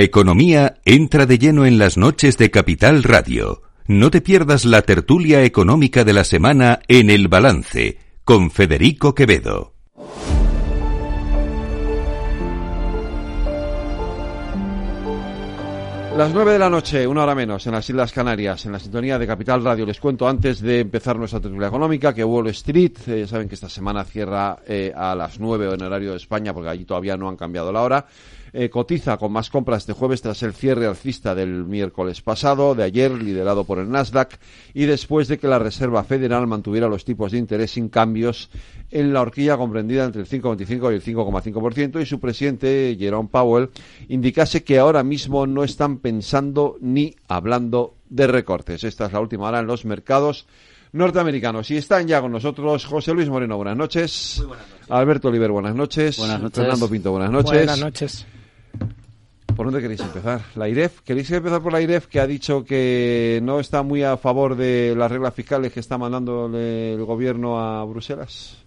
Economía entra de lleno en las noches de Capital Radio. No te pierdas la tertulia económica de la semana en El Balance con Federico Quevedo. Las nueve de la noche, una hora menos, en las Islas Canarias, en la sintonía de Capital Radio. Les cuento antes de empezar nuestra tertulia económica que Wall Street, eh, saben que esta semana cierra eh, a las nueve en horario de España porque allí todavía no han cambiado la hora. Eh, cotiza con más compras este jueves tras el cierre alcista del miércoles pasado, de ayer, liderado por el Nasdaq, y después de que la Reserva Federal mantuviera los tipos de interés sin cambios en la horquilla comprendida entre el 5,25 y el 5,5%, y su presidente, Jerome Powell, indicase que ahora mismo no están pensando ni hablando de recortes. Esta es la última hora en los mercados norteamericanos. Y están ya con nosotros José Luis Moreno, buenas noches. Muy buenas noches. Alberto Oliver, buenas noches. Buenas noches. Fernando Pinto, buenas noches. Buenas noches. ¿Por dónde queréis empezar? ¿La IREF? ¿Queréis empezar por la IREF que ha dicho que no está muy a favor de las reglas fiscales que está mandando el gobierno a Bruselas?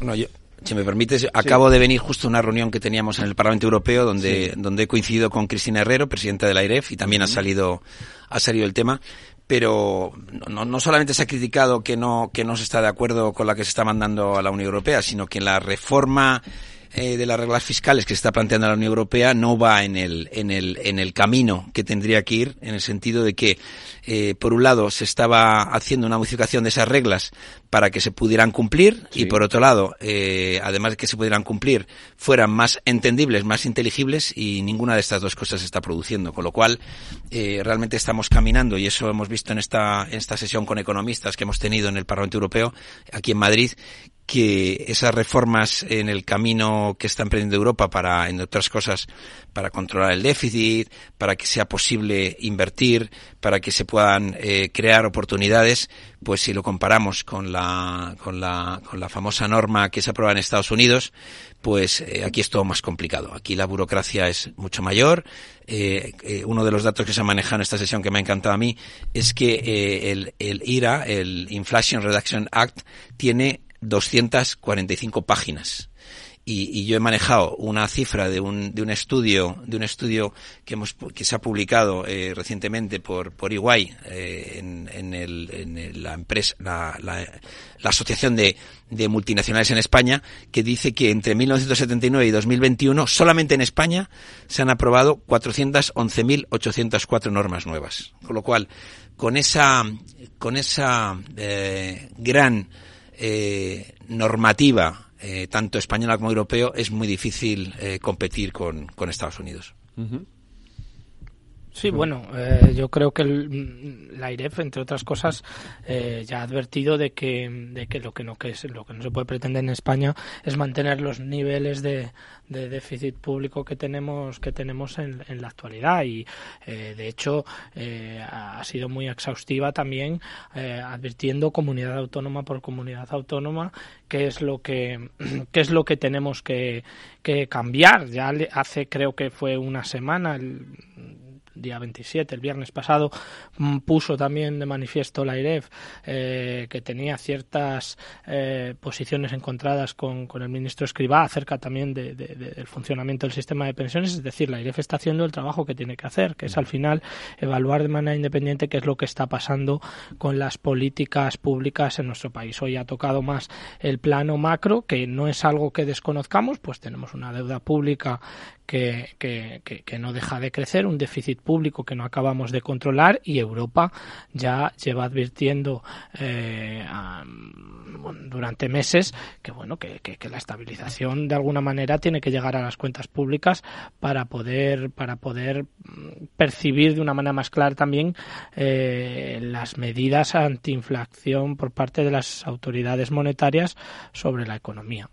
Yo, si me permites, acabo de venir justo a una reunión que teníamos en el Parlamento Europeo donde, Sí. donde he coincidido con Cristina Herrero, presidenta de la IREF, y también ha salido, ha salido el tema. Pero no, no solamente se ha criticado que no, que no se está de acuerdo con la que se está mandando a la Unión Europea, sino que la reforma eh, de las reglas fiscales que se está planteando la Unión Europea no va en el, en el, en el camino que tendría que ir, en el sentido de que, eh, por un lado, se estaba haciendo una modificación de esas reglas para que se pudieran cumplir Sí. y, por otro lado, eh, además de que se pudieran cumplir, fueran más entendibles, más inteligibles y ninguna de estas dos cosas se está produciendo. Con lo cual, eh, realmente estamos caminando y eso hemos visto en esta, en esta sesión con economistas que hemos tenido en el Parlamento Europeo, aquí en Madrid, que esas reformas en el camino que está emprendiendo Europa para, entre otras cosas, para controlar el déficit, para que sea posible invertir, para que se puedan eh, crear oportunidades, pues si lo comparamos con la, con la, con la famosa norma que se aprueba en Estados Unidos, pues eh, aquí es todo más complicado. Aquí la burocracia es mucho mayor. Eh, eh, uno de los datos que se ha manejado en esta sesión que me ha encantado a mí es que el, el IRA, el Inflation Reduction Act, tiene 245 páginas. Y, y yo he manejado una cifra de un, de un estudio de un estudio que hemos que se ha publicado eh, recientemente por por EY eh, en, en, el, en el- la empresa la, la, la asociación de, de multinacionales en España que dice que entre 1979 y 2021 solamente en España se han aprobado 411.804 normas nuevas con lo cual con esa con esa eh, gran eh, normativa, eh, tanto española como europeo, es muy difícil eh, competir con, con Estados Unidos. Sí, bueno, eh, yo creo que el, la IREF, entre otras cosas, eh, ya ha advertido de que, de que lo que no que es, lo que no se puede pretender en España es mantener los niveles de, de déficit público que tenemos que tenemos en, en la actualidad. Y eh, de hecho eh, ha sido muy exhaustiva también advirtiendo comunidad autónoma por comunidad autónoma qué es lo que qué es lo que tenemos que, que cambiar. Ya le- hace creo que fue una semana el, día 27, el viernes pasado, mm, puso también de manifiesto la IREF eh, que tenía ciertas eh, posiciones encontradas con, con el ministro Escribá acerca también de- de- de- del funcionamiento del sistema de pensiones. Es decir, la IREF está haciendo el trabajo que tiene que hacer, que es al final evaluar de manera independiente qué es lo que está pasando con las políticas públicas en nuestro país. Hoy ha tocado más el plano macro, que no es algo que desconozcamos, pues tenemos una deuda pública que, que, que, que no deja de crecer, un déficit público que no acabamos de controlar y Europa ya lleva advirtiendo eh, durante meses que bueno que la estabilización de alguna manera tiene que llegar a las cuentas públicas para poder para poder mm, percibir de una manera más clara también eh, las medidas antiinflación por parte de las autoridades monetarias sobre la economía.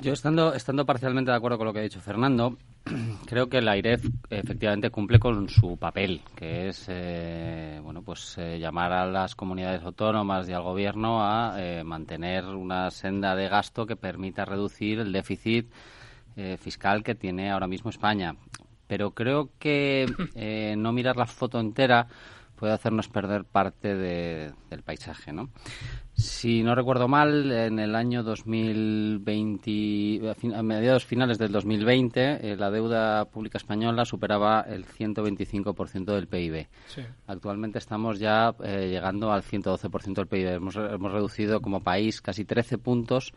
Yo estando, estando parcialmente de acuerdo con lo que ha dicho Fernando, creo que la IREF efectivamente cumple con su papel, que es eh, bueno pues eh, llamar a las comunidades autónomas y al gobierno a eh, mantener una senda de gasto que permita reducir el déficit fiscal que tiene ahora mismo España. Pero creo que no mirar la foto entera puede hacernos perder parte de- del paisaje, ¿no? Si no recuerdo mal, en el año 2020, a mediados finales del 2020, eh, la deuda pública española superaba el 125% del PIB. Actualmente estamos ya eh, llegando al 112% del PIB. Hemos, hemos reducido como país casi 13 puntos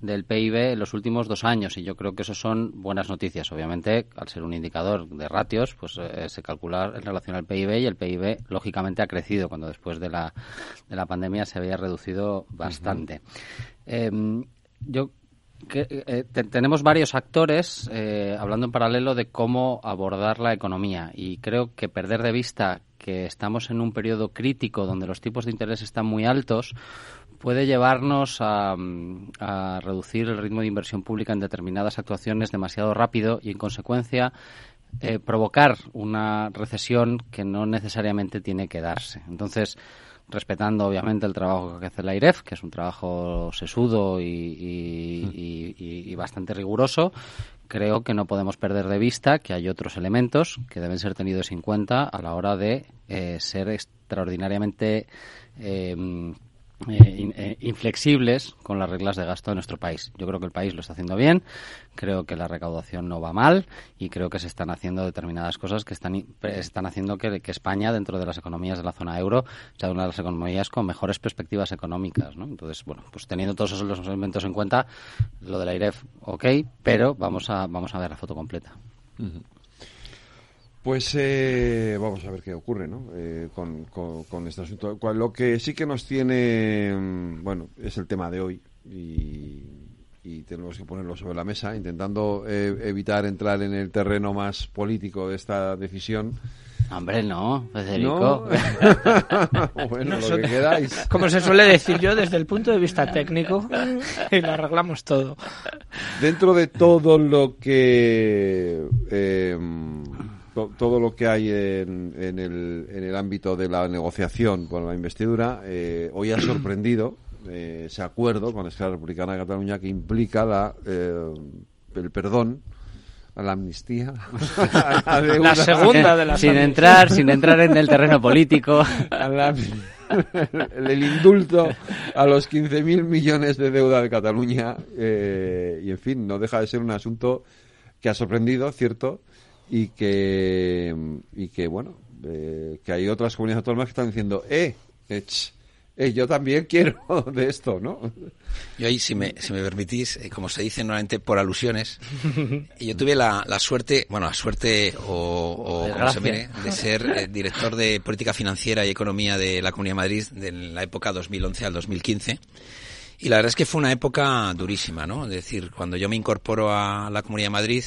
del PIB en los últimos dos años y yo creo que eso son buenas noticias. Obviamente, al ser un indicador de ratios, pues eh, se calcula en relación al PIB y el PIB lógicamente ha crecido cuando después de la, de la pandemia se había reducido bastante. Em, yo que, eh, tenemos varios actores eh, hablando en paralelo de cómo abordar la economía y creo que perder de vista que estamos en un periodo crítico donde los tipos de interés están muy altos puede llevarnos a, reducir el ritmo de inversión pública en determinadas actuaciones demasiado rápido y, en consecuencia, eh, provocar una recesión que no necesariamente tiene que darse. Entonces, respetando obviamente el trabajo que hace la IREF, que es un trabajo sesudo y, bastante riguroso, creo que no podemos perder de vista que hay otros elementos que deben ser tenidos en cuenta a la hora de eh, ser extraordinariamente eh, eh, eh, inflexibles con las reglas de gasto de nuestro país. Yo creo que el país lo está haciendo bien, creo que la recaudación no va mal y creo que se están haciendo determinadas cosas que están, están haciendo que, España, dentro de las economías de la zona euro, sea una de las economías con mejores perspectivas económicas. ¿no? Entonces, bueno, pues teniendo todos esos elementos en cuenta, lo de la IREF, ok, pero vamos a, vamos a ver la foto completa. Pues eh, vamos a ver qué ocurre ¿no? Eh, con, con, este asunto. Lo que sí que nos tiene, mm, bueno, es el tema de hoy y, tenemos que ponerlo sobre la mesa, intentando eh, evitar entrar en el terreno más político de esta decisión. Hombre, no, Federico. bueno, lo que queráis. Como se suele decir yo, desde el punto de vista técnico, y lo arreglamos todo. Dentro de todo lo que todo lo que hay en, en, el, en, el, ámbito de la negociación con la investidura, eh, hoy ha sorprendido eh, ese acuerdo con la Escala Republicana de Cataluña que implica la, eh, el perdón la amnistía. la segunda de las Sin entrar, sin entrar en el terreno político. el, indulto a los 15.000 millones de deuda de Cataluña. y en fin, no deja de ser un asunto que ha sorprendido, ¿cierto? Y que, y que bueno, eh, que hay otras comunidades autónomas que están diciendo, eh, eh, yo también quiero de esto, ¿no? Yo ahí, si me, si me permitís, eh, como se dice normalmente por alusiones, yo tuve la, la suerte, bueno, la suerte o, como se mire, de ser director de política financiera y economía de la Comunidad de Madrid de la época 2011 al 2015. Y la verdad es que fue una época durísima, ¿no? Es decir, cuando yo me incorporo a la Comunidad de Madrid,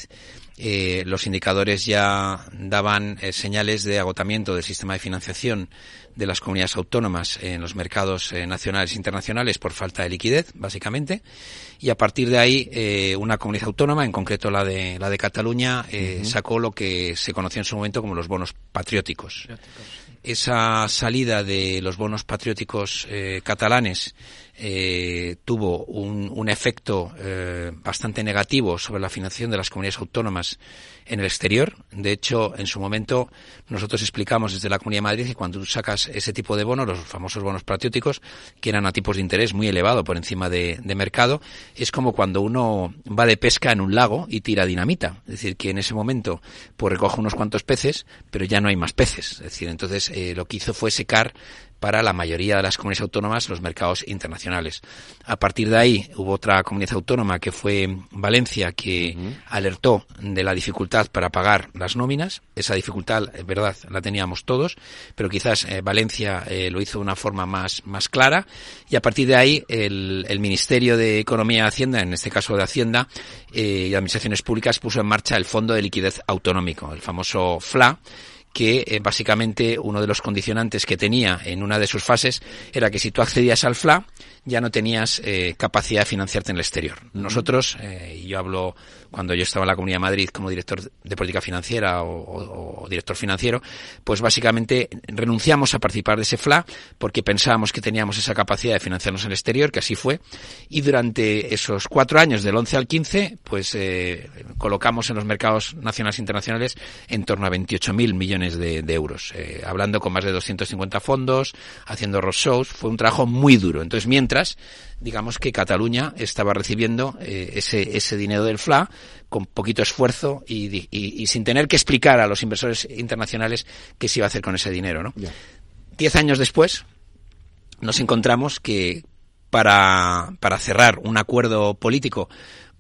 eh, los indicadores ya daban eh, señales de agotamiento del sistema de financiación de las comunidades autónomas en los mercados eh, nacionales e internacionales por falta de liquidez, básicamente. Y a partir de ahí, una comunidad autónoma, en concreto la de, la de Cataluña, sacó lo que se conoció en su momento como los bonos patrióticos. Esa salida de los bonos patrióticos catalanes eh, tuvo un, un efecto eh, bastante negativo sobre la financiación de las comunidades autónomas en el exterior. De hecho, en su momento nosotros explicamos desde la Comunidad de Madrid que cuando tú sacas ese tipo de bonos, los famosos bonos patrióticos, que eran a tipos de interés muy elevado por encima de, de mercado, es como cuando uno va de pesca en un lago y tira dinamita. Es decir, que en ese momento pues recoge unos cuantos peces, pero ya no hay más peces. Es decir, entonces eh, lo que hizo fue secar para la mayoría de las comunidades autónomas los mercados internacionales. A partir de ahí hubo otra comunidad autónoma que fue Valencia que alertó de la dificultad para pagar las nóminas. Esa dificultad, es verdad, la teníamos todos, pero quizás eh, Valencia eh, lo hizo de una forma más, más clara y a partir de ahí el, Ministerio de Economía y Hacienda, en este caso de Hacienda eh, y Administraciones Públicas, puso en marcha el Fondo de Liquidez Autonómico, el famoso FLA, que eh, básicamente uno de los condicionantes que tenía en una de sus fases era que si tú accedías al FLA ya no tenías eh, capacidad de financiarte en el exterior. Nosotros, eh, y yo hablo cuando yo estaba en la Comunidad de Madrid como director de política financiera o, director financiero, pues básicamente renunciamos a participar de ese FLA porque pensábamos que teníamos esa capacidad de financiarnos en el exterior, que así fue, y durante esos cuatro años, del 11 al 15, pues eh, colocamos en los mercados nacionales e internacionales en torno a 28.000 millones de, euros, hablando con más de 250 fondos, haciendo roadshows, fue un trabajo muy duro. Entonces, mientras mientras, digamos que Cataluña estaba recibiendo eh, ese, ese dinero del FLA con poquito esfuerzo y, sin tener que explicar a los inversores internacionales qué se iba a hacer con ese dinero. ¿no? Diez años después nos encontramos que para, para cerrar un acuerdo político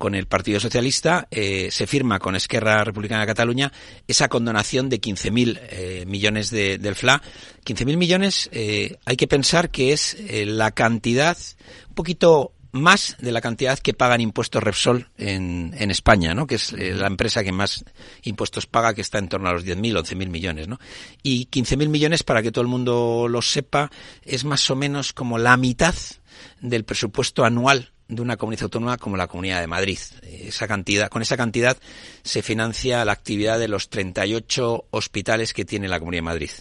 con el Partido Socialista, eh, se firma con Esquerra Republicana de Cataluña esa condonación de 15.000 eh, millones de, del FLA. 15.000 millones, eh, hay que pensar que es la cantidad, un poquito más de la cantidad que pagan impuestos Repsol en, en España, ¿no? que es la empresa que más impuestos paga, que está en torno a los 10.000, 11.000 millones. ¿no? Y 15.000 millones, para que todo el mundo lo sepa, es más o menos como la mitad del presupuesto anual de una comunidad autónoma como la Comunidad de Madrid. Esa cantidad, con esa cantidad se financia la actividad de los 38 hospitales que tiene la Comunidad de Madrid.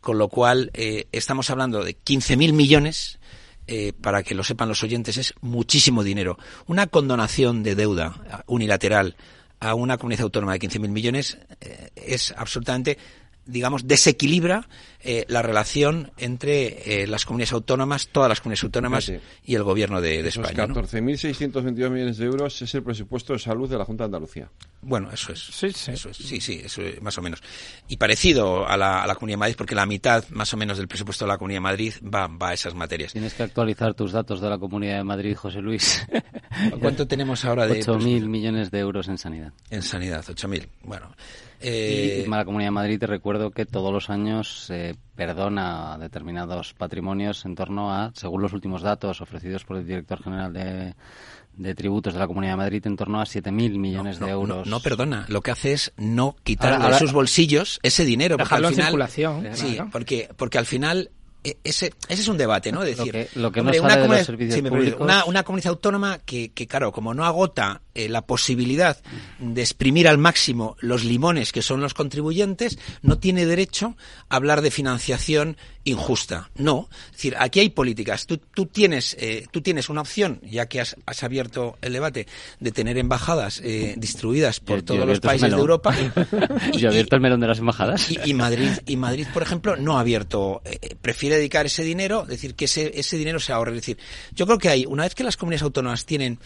Con lo cual, eh, estamos hablando de 15.000 millones, eh, para que lo sepan los oyentes, es muchísimo dinero. Una condonación de deuda unilateral a una comunidad autónoma de 15.000 millones eh, es absolutamente digamos, desequilibra eh, la relación entre eh, las comunidades autónomas, todas las comunidades autónomas y el gobierno de, de España. 14.622 millones de euros es el presupuesto de salud de la Junta de Andalucía. Bueno, eso es. Sí, sí. Eso es, sí, sí, eso es, más o menos. Y parecido a la, a la, Comunidad de Madrid, porque la mitad más o menos del presupuesto de la Comunidad de Madrid va, va a esas materias. Tienes que actualizar tus datos de la Comunidad de Madrid, José Luis. ¿Cuánto tenemos ahora de...? 8.000 millones de euros en sanidad. En sanidad, 8.000. Bueno. Eh... Y la Comunidad de Madrid te recuerdo que todos los años perdona determinados patrimonios en torno a, según los últimos datos ofrecidos por el director general de, de tributos de la Comunidad de Madrid en torno a 7.000 millones de euros. No, perdona, lo que hace es no quitar de sus bolsillos ese dinero. Porque al final, circulación. Sí, porque, porque al final e, ese, ese es un debate, ¿no? decir, lo que, no una, comunidad, una, una, comunidad autónoma que, que, claro, como no agota eh, la posibilidad de exprimir al máximo los limones que son los contribuyentes, no tiene derecho a hablar de financiación injusta. No. Es decir, aquí hay políticas. Tú, tú tienes, eh, tú tienes una opción, ya que has, has, abierto el debate, de tener embajadas eh, distribuidas por todos los países de Europa. y, abierto el melón de las embajadas. Y, y, Madrid, y Madrid, por ejemplo, no ha abierto, prefiere dedicar ese dinero, decir, que ese, ese dinero se ahorre. Es decir, yo creo que hay, una vez que las comunidades autónomas tienen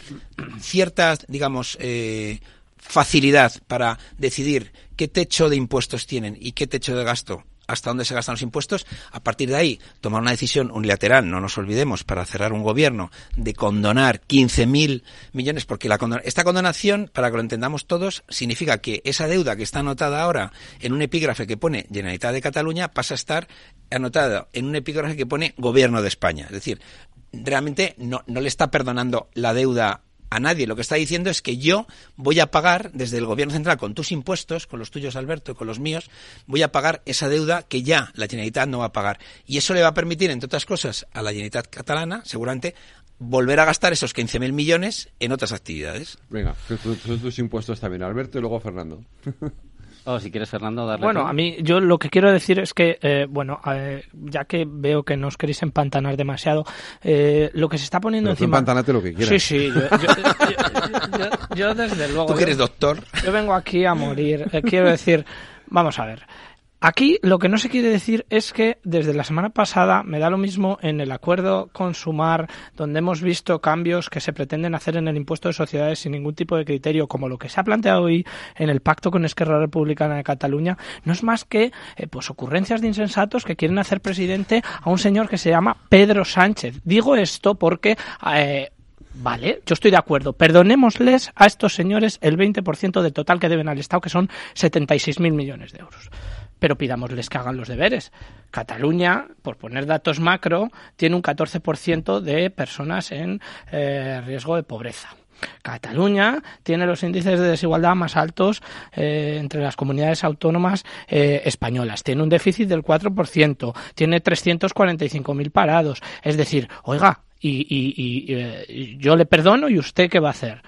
ciertas, digamos, eh, facilidad para decidir qué techo de impuestos tienen y qué techo de gasto hasta dónde se gastan los impuestos, a partir de ahí tomar una decisión unilateral, no nos olvidemos, para cerrar un gobierno, de condonar 15.000 millones, porque la esta condonación, para que lo entendamos todos, significa que esa deuda que está anotada ahora en un epígrafe que pone Generalitat de Cataluña pasa a estar anotada en un epígrafe que pone Gobierno de España. Es decir, realmente no, no le está perdonando la deuda a nadie. Lo que está diciendo es que yo voy a pagar desde el gobierno central con tus impuestos, con los tuyos Alberto, con los míos, voy a pagar esa deuda que ya la Generalitat no va a pagar. Y eso le va a permitir, entre otras cosas, a la Generalitat catalana, seguramente, volver a gastar esos 15.000 millones en otras actividades. Venga, tus impuestos también, Alberto, y luego Fernando. Oh, si quieres, Fernando, darle. Bueno, a mí, yo lo que quiero decir es que, eh, bueno, eh, ya que veo que no os queréis empantanar demasiado, eh, lo que se está poniendo Pero encima. Tú lo que quieras. Sí, sí, yo, yo, yo, desde luego. Tú que eres doctor. Yo vengo aquí a morir. quiero decir, vamos a ver. Aquí lo que no se quiere decir es que desde la semana pasada me da lo mismo en el acuerdo con Sumar, donde hemos visto cambios que se pretenden hacer en el impuesto de sociedades sin ningún tipo de criterio, como lo que se ha planteado hoy en el pacto con Esquerra Republicana de Cataluña, no es más que eh, pues ocurrencias de insensatos que quieren hacer presidente a un señor que se llama Pedro Sánchez. Digo esto porque eh, Vale, yo estoy de acuerdo. Perdonémosles a estos señores el 20% del total que deben al Estado, que son 76.000 millones de euros pero pidámosles que hagan los deberes. Cataluña, por poner datos macro, tiene un 14% de personas en eh, riesgo de pobreza. Cataluña tiene los índices de desigualdad más altos eh, entre las comunidades autónomas eh, españolas. Tiene un déficit del 4%, tiene 345.000 parados. Es decir, oiga, y, y yo le perdono y usted qué va a hacer.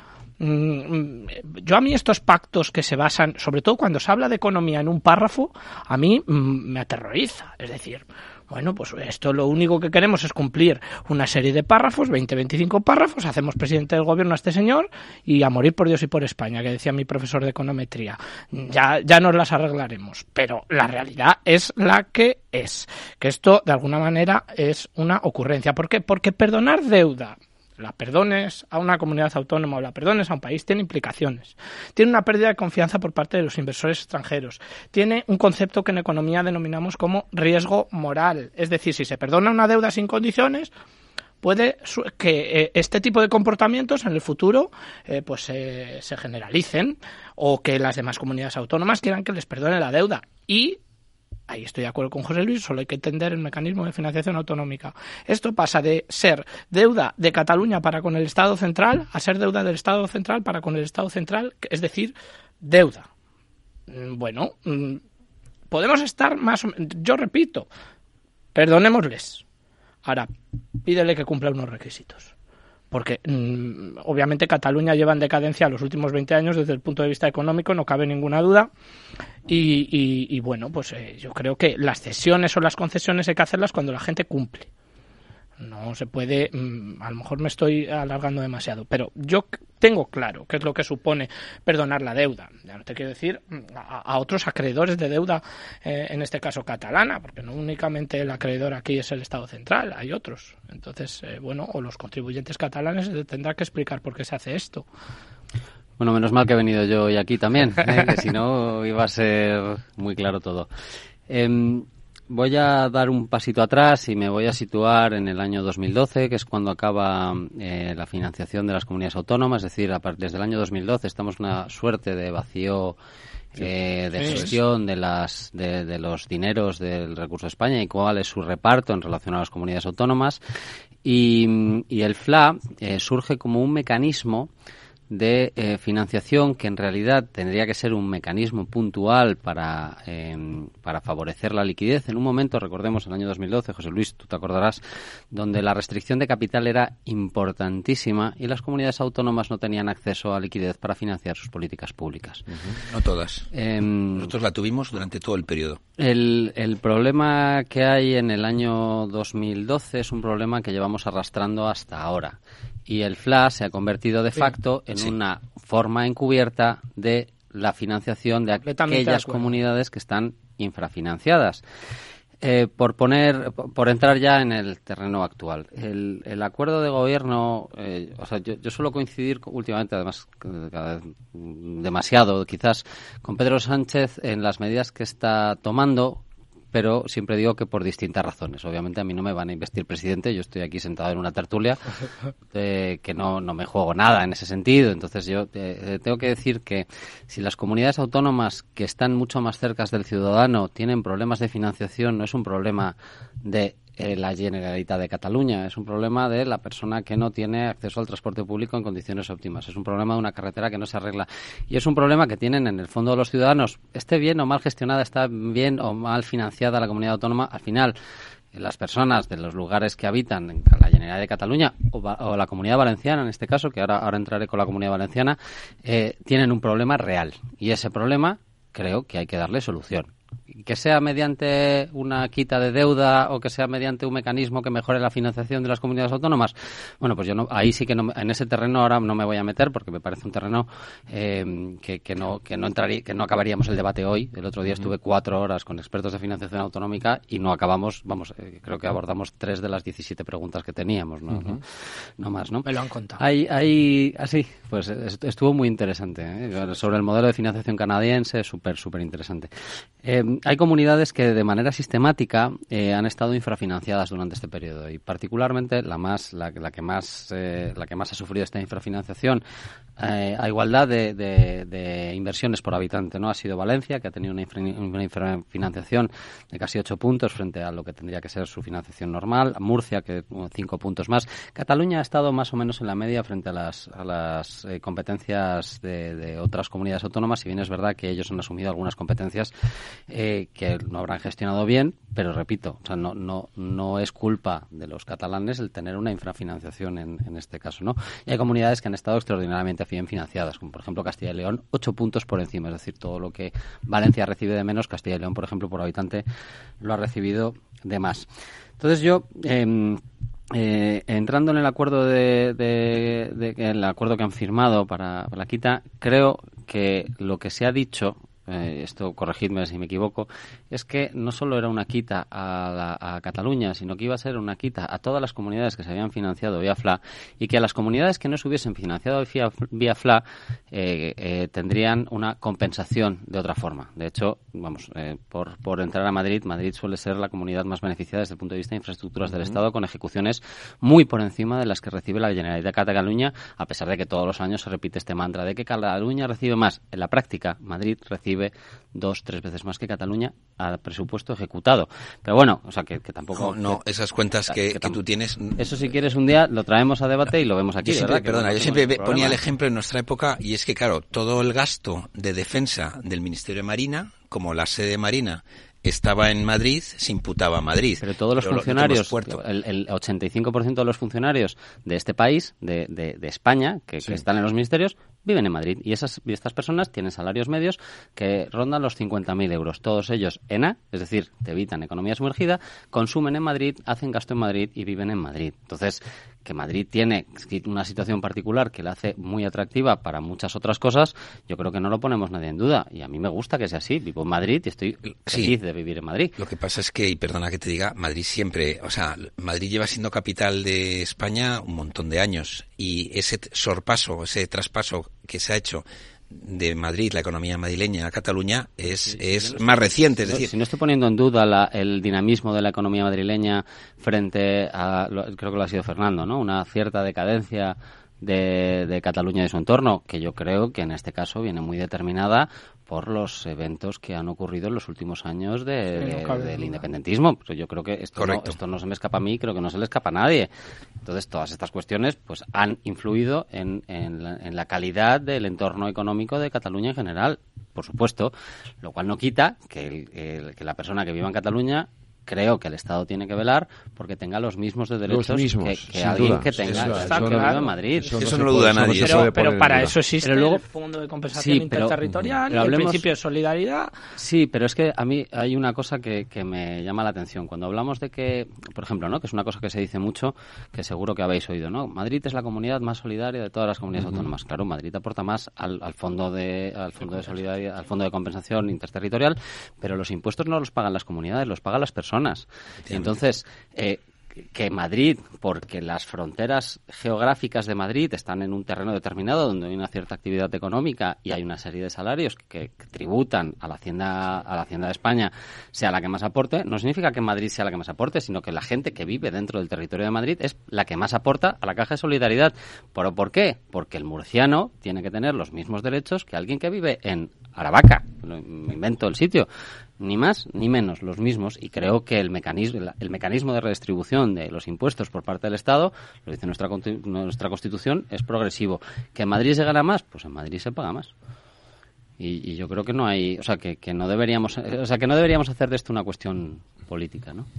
Mm, yo a mí estos pactos que se basan, sobre todo cuando se habla de economía en un párrafo, a mí mm, me aterroriza. Es decir, Bueno, pues esto lo único que queremos es cumplir una serie de párrafos, 20, 25 párrafos, hacemos presidente del gobierno a este señor y a morir por Dios y por España, que decía mi profesor de econometría. Ya, ya nos las arreglaremos, pero la realidad es la que es. Que esto, de alguna manera, es una ocurrencia. ¿Por qué? Porque perdonar deuda la perdones a una comunidad autónoma o la perdones a un país tiene implicaciones. Tiene una pérdida de confianza por parte de los inversores extranjeros. Tiene un concepto que en economía denominamos como riesgo moral. Es decir, si se perdona una deuda sin condiciones, puede que eh, este tipo de comportamientos en el futuro eh, pues se generalicen o que las demás comunidades autónomas quieran que les perdone la deuda y Ahí estoy de acuerdo con José Luis, solo hay que entender el mecanismo de financiación autonómica. Esto pasa de ser deuda de Cataluña para con el Estado central a ser deuda del Estado central para con el Estado central, es decir, deuda. Mm, bueno, mm, podemos estar más o menos, yo repito, perdonémosles. Ahora, pídele que cumpla unos requisitos porque mm, obviamente Cataluña lleva en decadencia los últimos 20 años desde el punto de vista económico, no cabe ninguna duda. Y, bueno, pues eh, yo creo que las cesiones o las concesiones hay que hacerlas cuando la gente cumple. No se puede, mm, a lo mejor me estoy alargando demasiado, pero yo tengo claro qué es lo que supone perdonar la deuda. Ya no te quiero decir mm, a, otros acreedores de deuda, eh, en este caso catalana, porque no únicamente el acreedor aquí es el Estado central, hay otros. Entonces, eh, bueno, o los contribuyentes catalanes tendrán que explicar por qué se hace esto. Bueno, menos mal que he venido yo hoy aquí también, ¿eh? que si no iba a ser muy claro todo. Voy a dar un pasito atrás y me voy a situar en el año 2012, que es cuando acaba eh, la financiación de las comunidades autónomas. Es decir, desde el año 2012 estamos en una suerte de vacío eh, de gestión de, las, de, los dineros del recurso de España y cuál es su reparto en relación a las comunidades autónomas. Y, el FLA eh, surge como un mecanismo de eh, financiación que en realidad tendría que ser un mecanismo puntual para, em, para favorecer la liquidez. En un momento, recordemos, el año 2012, José Luis, tú te acordarás, donde la restricción de capital era importantísima y las comunidades autónomas no tenían acceso a liquidez para financiar sus políticas públicas. No todas. Em, Nosotros la tuvimos durante todo el periodo. El, el problema que hay en el año 2012 es un problema que llevamos arrastrando hasta ahora y el FLA se ha convertido de facto en una forma encubierta de la financiación de aquellas comunidades que están infrafinanciadas. Eh, por poner, por entrar ya en el terreno actual, el, el acuerdo de gobierno, eh, o sea, yo, yo, suelo coincidir últimamente, además, vez demasiado, quizás, con Pedro Sánchez en las medidas que está tomando pero siempre digo que por distintas razones. Obviamente a mí no me van a investir presidente, yo estoy aquí sentado en una tertulia eh, que no, no me juego nada en ese sentido. Entonces yo eh, tengo que decir que si las comunidades autónomas que están mucho más cerca del ciudadano tienen problemas de financiación, no es un problema de la Generalitat de Cataluña. Es un problema de la persona que no tiene acceso al transporte público en condiciones óptimas. Es un problema de una carretera que no se arregla. Y es un problema que tienen en el fondo los ciudadanos. Esté bien o mal gestionada, está bien o mal financiada la comunidad autónoma, al final las personas de los lugares que habitan en la Generalitat de Cataluña o, la Comunidad Valenciana, en este caso, que ahora, ahora entraré con la Comunidad Valenciana, eh, tienen un problema real. Y ese problema creo que hay que darle solución que sea mediante una quita de deuda o que sea mediante un mecanismo que mejore la financiación de las comunidades autónomas, bueno, pues yo no, ahí sí que no, en ese terreno ahora no me voy a meter porque me parece un terreno eh, que, que, no que no entraría, que no acabaríamos el debate hoy. El otro día estuve cuatro horas con expertos de financiación autonómica y no acabamos, vamos, eh, creo que abordamos tres de las 17 preguntas que teníamos, ¿no? ¿no? más, ¿no? Me lo han contado. Hay, hay, así, pues estuvo muy interesante ¿eh? sobre el modelo de financiación canadiense, súper, súper interesante. Hay comunidades que de manera sistemática eh, han estado infrafinanciadas durante este periodo y particularmente la más la, que más eh, la que más ha sufrido esta infrafinanciación eh, a igualdad de, inversiones por habitante no ha sido Valencia que ha tenido una, infrafinanciación de casi ocho puntos frente a lo que tendría que ser su financiación normal Murcia que cinco puntos más. Cataluña ha estado más o menos en la media frente a las, a las competencias de, otras comunidades autónomas si bien es verdad que ellos han asumido algunas competencias eh, que no habrán gestionado bien, pero repito, o sea, no, no, no es culpa de los catalanes el tener una infrafinanciación en, en este caso, ¿no? Y hay comunidades que han estado extraordinariamente bien financiadas, como por ejemplo Castilla y León, ocho puntos por encima, es decir, todo lo que Valencia recibe de menos, Castilla y León, por ejemplo, por habitante lo ha recibido de más. Entonces yo, eh, eh, entrando en el acuerdo de, de, de, el acuerdo que han firmado para la quita, creo que lo que se ha dicho eh, esto corregidme si me equivoco, es que no solo era una quita a, la, a, Cataluña, sino que iba a ser una quita a todas las comunidades que se habían financiado vía FLA y que a las comunidades que no se hubiesen financiado vía, vía FLA eh, eh, tendrían una compensación de otra forma. De hecho, vamos, eh, por, por, entrar a Madrid, Madrid suele ser la comunidad más beneficiada desde el punto de vista de infraestructuras uh -huh. del Estado con ejecuciones muy por encima de las que recibe la Generalitat Cataluña, a pesar de que todos los años se repite este mantra de que Cataluña recibe más. En la práctica, Madrid recibe recibe dos, tres veces más que Cataluña a presupuesto ejecutado. Pero bueno, o sea, que, que tampoco... No, no que, esas cuentas que, que, tú tienes... Eso si quieres un día lo traemos a debate y lo vemos aquí, yo siempre, ¿verdad? Perdona, yo siempre ponía el ejemplo en nuestra época y es que, claro, todo el gasto de defensa del Ministerio de Marina, como la sede marina estaba en Madrid, se imputaba a Madrid. Pero todos los Pero funcionarios, el, el 85% de los funcionarios de este país, de, de, de España, que, sí. que, están en los ministerios, viven en Madrid. Y, esas, y estas personas tienen salarios medios que rondan los 50.000 euros. Todos ellos en A, es decir, te evitan economía sumergida, consumen en Madrid, hacen gasto en Madrid y viven en Madrid. Entonces, que Madrid tiene una situación particular que la hace muy atractiva para muchas otras cosas, yo creo que no lo ponemos nadie en duda. Y a mí me gusta que sea así. Vivo en Madrid y estoy feliz sí. de vivir en Madrid. Lo que pasa es que, y perdona que te diga, Madrid siempre, o sea, Madrid lleva siendo capital de España un montón de años. Y ese sorpaso, ese traspaso que se ha hecho de Madrid, la economía madrileña a Cataluña, es, sí, es no más reciente. Es decir, si no estoy poniendo en duda la, el dinamismo de la economía madrileña frente a, lo, creo que lo ha sido Fernando, ¿no? Una cierta decadencia de, de Cataluña y su entorno, que yo creo que en este caso viene muy determinada por los eventos que han ocurrido en los últimos años de, de, no del independentismo. Pero yo creo que esto no, esto no se me escapa a mí, creo que no se le escapa a nadie. Entonces, todas estas cuestiones pues han influido en, en, la, en la calidad del entorno económico de Cataluña en general, por supuesto, lo cual no quita que, el, el, que la persona que viva en Cataluña creo que el Estado tiene que velar porque tenga los mismos de derechos los mismos, que, que alguien duda. que tenga eso, está eso claro no, en Madrid. Eso, eso no, lo duda nadie. Pero, pero para eso existe pero luego, el Fondo de Compensación sí, pero, Interterritorial pero y hablemos, el principio de solidaridad. Sí, pero es que a mí hay una cosa que, que, me llama la atención. Cuando hablamos de que, por ejemplo, ¿no? que es una cosa que se dice mucho, que seguro que habéis oído, ¿no? Madrid es la comunidad más solidaria de todas las comunidades uh -huh. autónomas. Claro, Madrid aporta más al, al fondo de al fondo de solidaridad, al fondo de compensación interterritorial, pero los impuestos no los pagan las comunidades, los pagan las personas. Y entonces, eh, que Madrid, porque las fronteras geográficas de Madrid están en un terreno determinado donde hay una cierta actividad económica y hay una serie de salarios que, que, tributan a la hacienda a la hacienda de España sea la que más aporte, no significa que Madrid sea la que más aporte, sino que la gente que vive dentro del territorio de Madrid es la que más aporta a la caja de solidaridad. ¿Pero por qué? Porque el murciano tiene que tener los mismos derechos que alguien que vive en Aravaca, me invento el sitio, ni más ni menos, los mismos, y creo que el mecanismo, el mecanismo de redistribución de los impuestos por parte del Estado, lo dice nuestra, nuestra Constitución, es progresivo. ¿Que en Madrid se gana más? Pues en Madrid se paga más. Y, y, yo creo que no hay, o sea, que, que, no deberíamos, o sea, que no deberíamos hacer de esto una cuestión política, ¿no?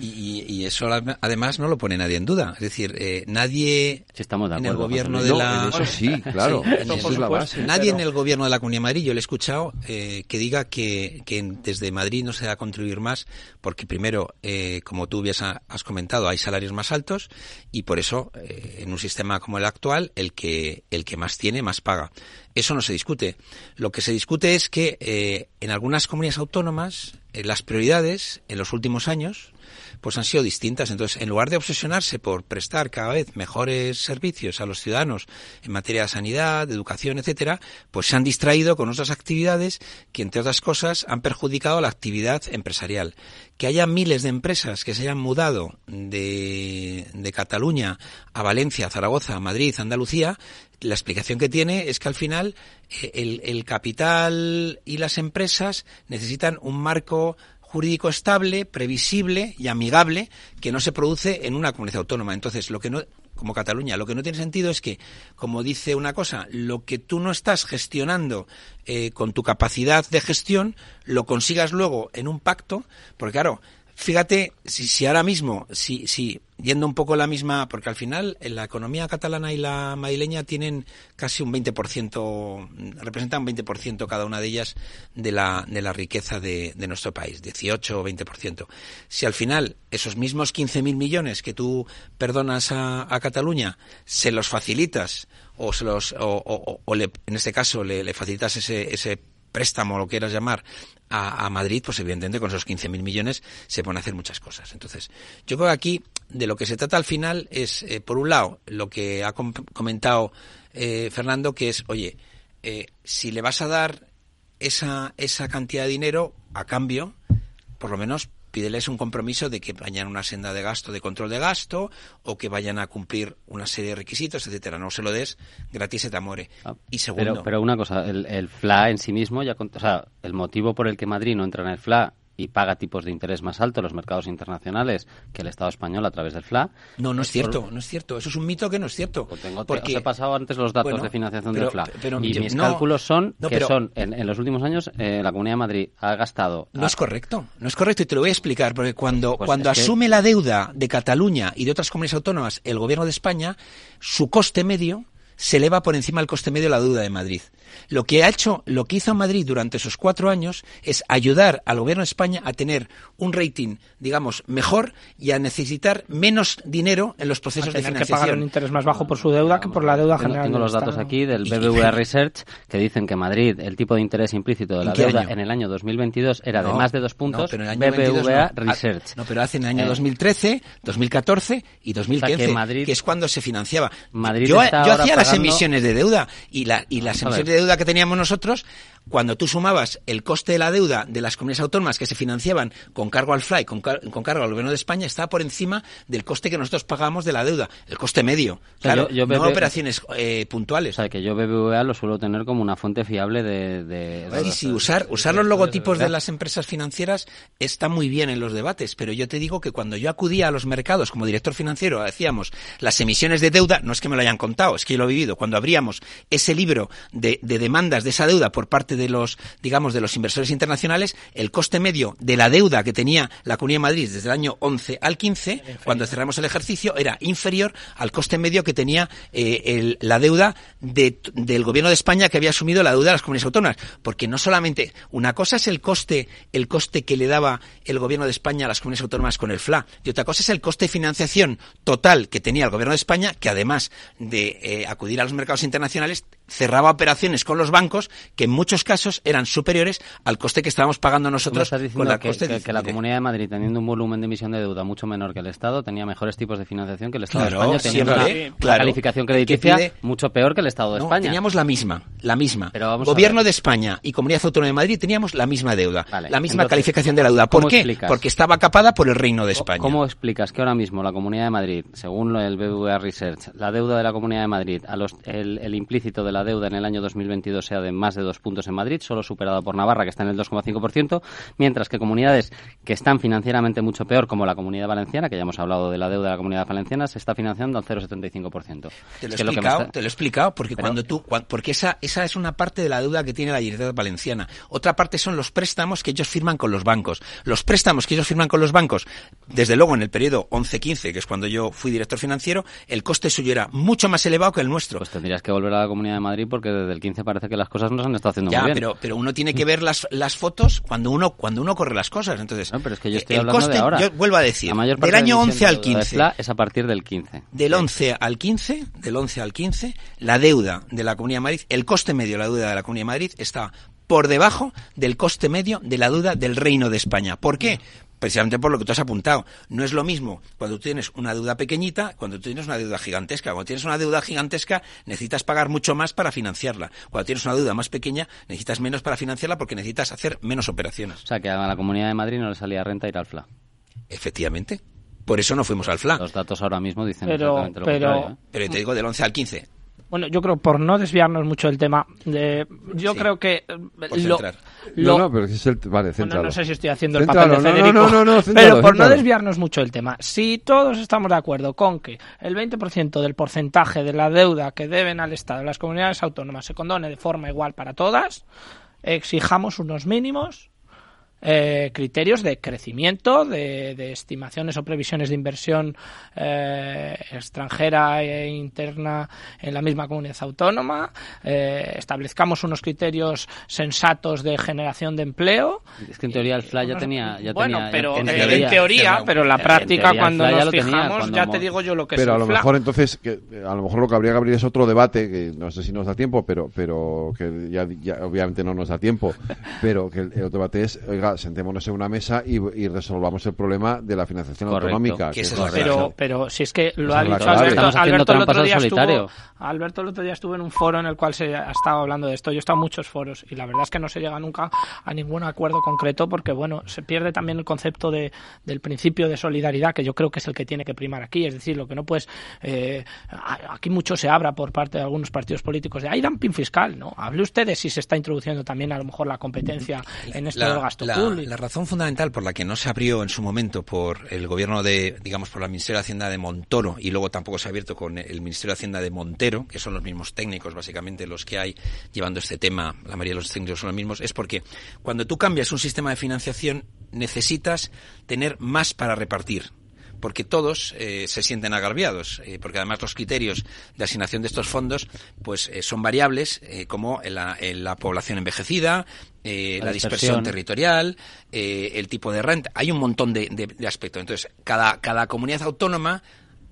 Y, y eso además no lo pone nadie en duda, es decir, eh, nadie sí, estamos de en el gobierno de la, eso sí, claro, sí, eso es la base, nadie pero... en el gobierno de la Comunidad de Madrid, yo le he escuchado eh, que diga que, que, desde Madrid no se va a contribuir más, porque primero, eh, como tú has comentado, hay salarios más altos y por eso, eh, en un sistema como el actual, el que el que más tiene más paga. Eso no se discute. Lo que se discute es que eh, en algunas comunidades autónomas eh, las prioridades en los últimos años pues han sido distintas. Entonces, en lugar de obsesionarse por prestar cada vez mejores servicios a los ciudadanos en materia de sanidad, de educación, etcétera, pues se han distraído con otras actividades que, entre otras cosas, han perjudicado la actividad empresarial. Que haya miles de empresas que se hayan mudado de, de Cataluña a Valencia, Zaragoza, Madrid, Andalucía, la explicación que tiene es que al final eh, el, el capital y las empresas necesitan un marco jurídico estable, previsible y amigable que no se produce en una comunidad autónoma. Entonces, lo que no como Cataluña. Lo que no tiene sentido es que, como dice una cosa, lo que tú no estás gestionando eh, con tu capacidad de gestión, lo consigas luego en un pacto, porque claro, Fíjate, si, si ahora mismo, si, si, yendo un poco la misma, porque al final la economía catalana y la madrileña tienen casi un 20%, representan un 20% cada una de ellas de la, de la riqueza de, de nuestro país, 18 o 20%. Si al final esos mismos 15.000 millones que tú perdonas a, a Cataluña se los facilitas o se los, o, o, o le, en este caso le, le facilitas ese, ese préstamo, lo quieras llamar, a, a Madrid, pues evidentemente con esos 15.000 millones se pueden hacer muchas cosas. Entonces, yo creo que aquí de lo que se trata al final es, eh, por un lado, lo que ha com comentado eh, Fernando, que es, oye, eh, si le vas a dar esa, esa cantidad de dinero a cambio, por lo menos pídeles un compromiso de que vayan a una senda de gasto, de control de gasto, o que vayan a cumplir una serie de requisitos, etcétera. No se lo des gratis se te amore. Ah, y segundo. Pero, pero una cosa, el, el, FLA en sí mismo, ya, o sea, el motivo por el que Madrid no entra en el FLA y paga tipos de interés más altos en los mercados internacionales que el Estado español a través del FLA. No, no es cierto, no es cierto. Eso es un mito que no es cierto. Pues tengo, porque... Os he pasado antes los datos bueno, de financiación pero, del FLA. Pero, y yo, mis no, cálculos son no, que son, en, en, los últimos años, eh, la Comunidad de Madrid ha gastado... No a... es correcto, no es correcto y te lo voy a explicar, porque cuando, pues cuando asume que... la deuda de Cataluña y de otras comunidades autónomas el Gobierno de España, su coste medio se eleva por encima del coste medio de la deuda de Madrid. Lo que ha hecho, lo que hizo Madrid durante esos cuatro años es ayudar al gobierno de España a tener un rating, digamos, mejor y a necesitar menos dinero en los procesos de financiación. que pagar un interés más bajo por su deuda que por la deuda tengo, general. Tengo los datos aquí del BBVA Research que dicen que Madrid, el tipo de interés implícito de la deuda año? en el año 2022 era no, de más de dos puntos. No, pero en el año BBVA no. Research. No, pero hace en el año eh. 2013, 2014 y 2015, o sea que, Madrid, que, es cuando se financiaba. Madrid yo, yo hacía pagando... las emisiones de deuda y, la, y las emisiones de deuda que teníamos nosotros, cuando tú sumabas el coste de la deuda de las comunidades autónomas que se financiaban con cargo al FLY, con, car con cargo al gobierno de España, estaba por encima del coste que nosotros pagamos de la deuda, el coste medio. O sea, claro, yo, yo no operaciones eh, puntuales. O sea, que yo BBVA lo suelo tener como una fuente fiable de... de, de sí, sí, usar, usar los logotipos de las empresas financieras está muy bien en los debates, pero yo te digo que cuando yo acudía a los mercados como director financiero, decíamos, las emisiones de deuda, no es que me lo hayan contado, es que yo lo he vivido, cuando abríamos ese libro de, de demandas de esa deuda por parte de los, digamos, de los inversores internacionales, el coste medio de la deuda que tenía la Comunidad de Madrid desde el año 11 al 15, cuando cerramos el ejercicio, era inferior al coste medio que tenía eh, el, la deuda de, del gobierno de España que había asumido la deuda de las comunidades autónomas. Porque no solamente, una cosa es el coste, el coste que le daba el gobierno de España a las comunidades autónomas con el FLA, y otra cosa es el coste de financiación total que tenía el gobierno de España, que además de eh, acudir a los mercados internacionales, cerraba operaciones con los bancos que en muchos casos eran superiores al coste que estábamos pagando nosotros con la que, coste que, que, la Comunidad de Madrid, teniendo un volumen de emisión de deuda mucho menor que el Estado, tenía mejores tipos de financiación que el Estado claro, de España, teniendo una, claro, calificación crediticia pide... mucho peor que el Estado de no, España. Teníamos la misma, la misma. Pero Gobierno de España y Comunidad Autónoma de Madrid teníamos la misma deuda, vale, la misma entonces, calificación de la deuda. ¿Por qué? Explicas? Porque estaba capada por el Reino de España. ¿Cómo explicas que ahora mismo la Comunidad de Madrid, según el BBVA Research, la deuda de la Comunidad de Madrid, a los, el, el implícito de la deuda en el año 2022 sea de más de dos puntos en Madrid, solo superado por Navarra, que está en el 2,5%, mientras que comunidades que están financieramente mucho peor, como la Comunidad Valenciana, que ya hemos hablado de la deuda de la Comunidad Valenciana, se está financiando al 0,75%. Te lo he explicado, está... te lo he explicado, porque Pero... cuando tú, porque esa, esa es una parte de la deuda que tiene la Generalitat Valenciana. Otra parte son los préstamos que ellos firman con los bancos. Los préstamos que ellos firman con los bancos, desde luego en el periodo 11-15, que es cuando yo fui director financiero, el coste suyo era mucho más elevado que el nuestro. Pues tendrías que volver a la Comunidad de Madrid porque desde el 15 parece que las cosas no se han estado haciendo ya, muy bien. Pero, pero uno tiene que ver las, las fotos cuando uno, cuando uno corre las cosas. Entonces, no, pero es que yo estoy el hablando coste, de ahora. yo vuelvo a decir, la del año 11 al 15. De es a partir del 15. Del 11 al 15, del 11 al 15, la deuda de la Comunidad de Madrid, el coste medio de la deuda de la Comunidad de Madrid está por debajo del coste medio de la deuda del Reino de España. ¿Por qué? Precisamente por lo que tú has apuntado. No es lo mismo cuando tú tienes una deuda pequeñita, cuando tú tienes una deuda gigantesca. Cuando tienes una deuda gigantesca, necesitas pagar mucho más para financiarla. Cuando tienes una deuda más pequeña, necesitas menos para financiarla porque necesitas hacer menos operaciones. O sea, que a la Comunidad de Madrid no le salía renta ir al FLA. Efectivamente. Por eso no fuimos al FLA. Los datos ahora mismo dicen pero, exactamente lo pero, contrario. ¿eh? Pero te digo del 11 al 15. Bueno, yo creo, por no desviarnos mucho del tema, de, yo Sí. creo que eh, Por lo, centrar. lo- No, no, pero es el... Vale, Bueno, no sé si estoy haciendo el papel de no, Federico, no, no, no, céntralo, pero por no desviarnos mucho del tema, si todos estamos de acuerdo con que el 20% del porcentaje de la deuda que deben al Estado las comunidades autónomas se condone de forma igual para todas, exijamos unos mínimos eh, criterios de crecimiento, de, de estimaciones o previsiones de inversión eh, extranjera e interna en la misma comunidad autónoma, eh, establezcamos unos criterios sensatos de generación de empleo. Es que en teoría el FLA ya Unos- tenía... Ya bueno, tenía- pero en teoría- pero en la práctica cuando nos tenía, fijamos, cuando ya te digo yo lo que pero es a el lo FLA. mejor entonces que a lo mejor lo que habría que abrir es otro debate que no sé si nos da tiempo pero pero que ya, ya obviamente no nos da tiempo pero que el, el otro debate es oiga sentémonos en una mesa y, y resolvamos el problema de la financiación Correcto. autonómica Que es la la pero, pero si es que lo ha la dicho. Alberto, Alberto el otro día estuvo. Alberto el otro día estuvo en un foro en el cual se ha estado hablando de esto. Yo he estado en muchos foros y la verdad es que no se llega nunca a ningún acuerdo concreto porque bueno, se pierde también el concepto de, del principio de solidaridad que yo creo que es el que tiene que primar aquí. Es decir, lo que no puedes eh, aquí mucho se abra por parte de algunos partidos políticos de hay dumping fiscal, ¿no? Hable usted de si se está introduciendo también a lo mejor la competencia en esto del gasto la- la razón fundamental por la que no se abrió en su momento por el gobierno de, digamos, por la Ministerio de Hacienda de Montoro y luego tampoco se ha abierto con el Ministerio de Hacienda de Montero, que son los mismos técnicos básicamente los que hay llevando este tema, la mayoría de los técnicos son los mismos, es porque cuando tú cambias un sistema de financiación necesitas tener más para repartir porque todos eh, se sienten agraviados, eh, porque además los criterios de asignación de estos fondos pues eh, son variables, eh, como la, la población envejecida, La la, dispersión territorial, eh, el tipo de renta. Hay un montón de, de- de aspectos. Entonces, cada, cada comunidad autónoma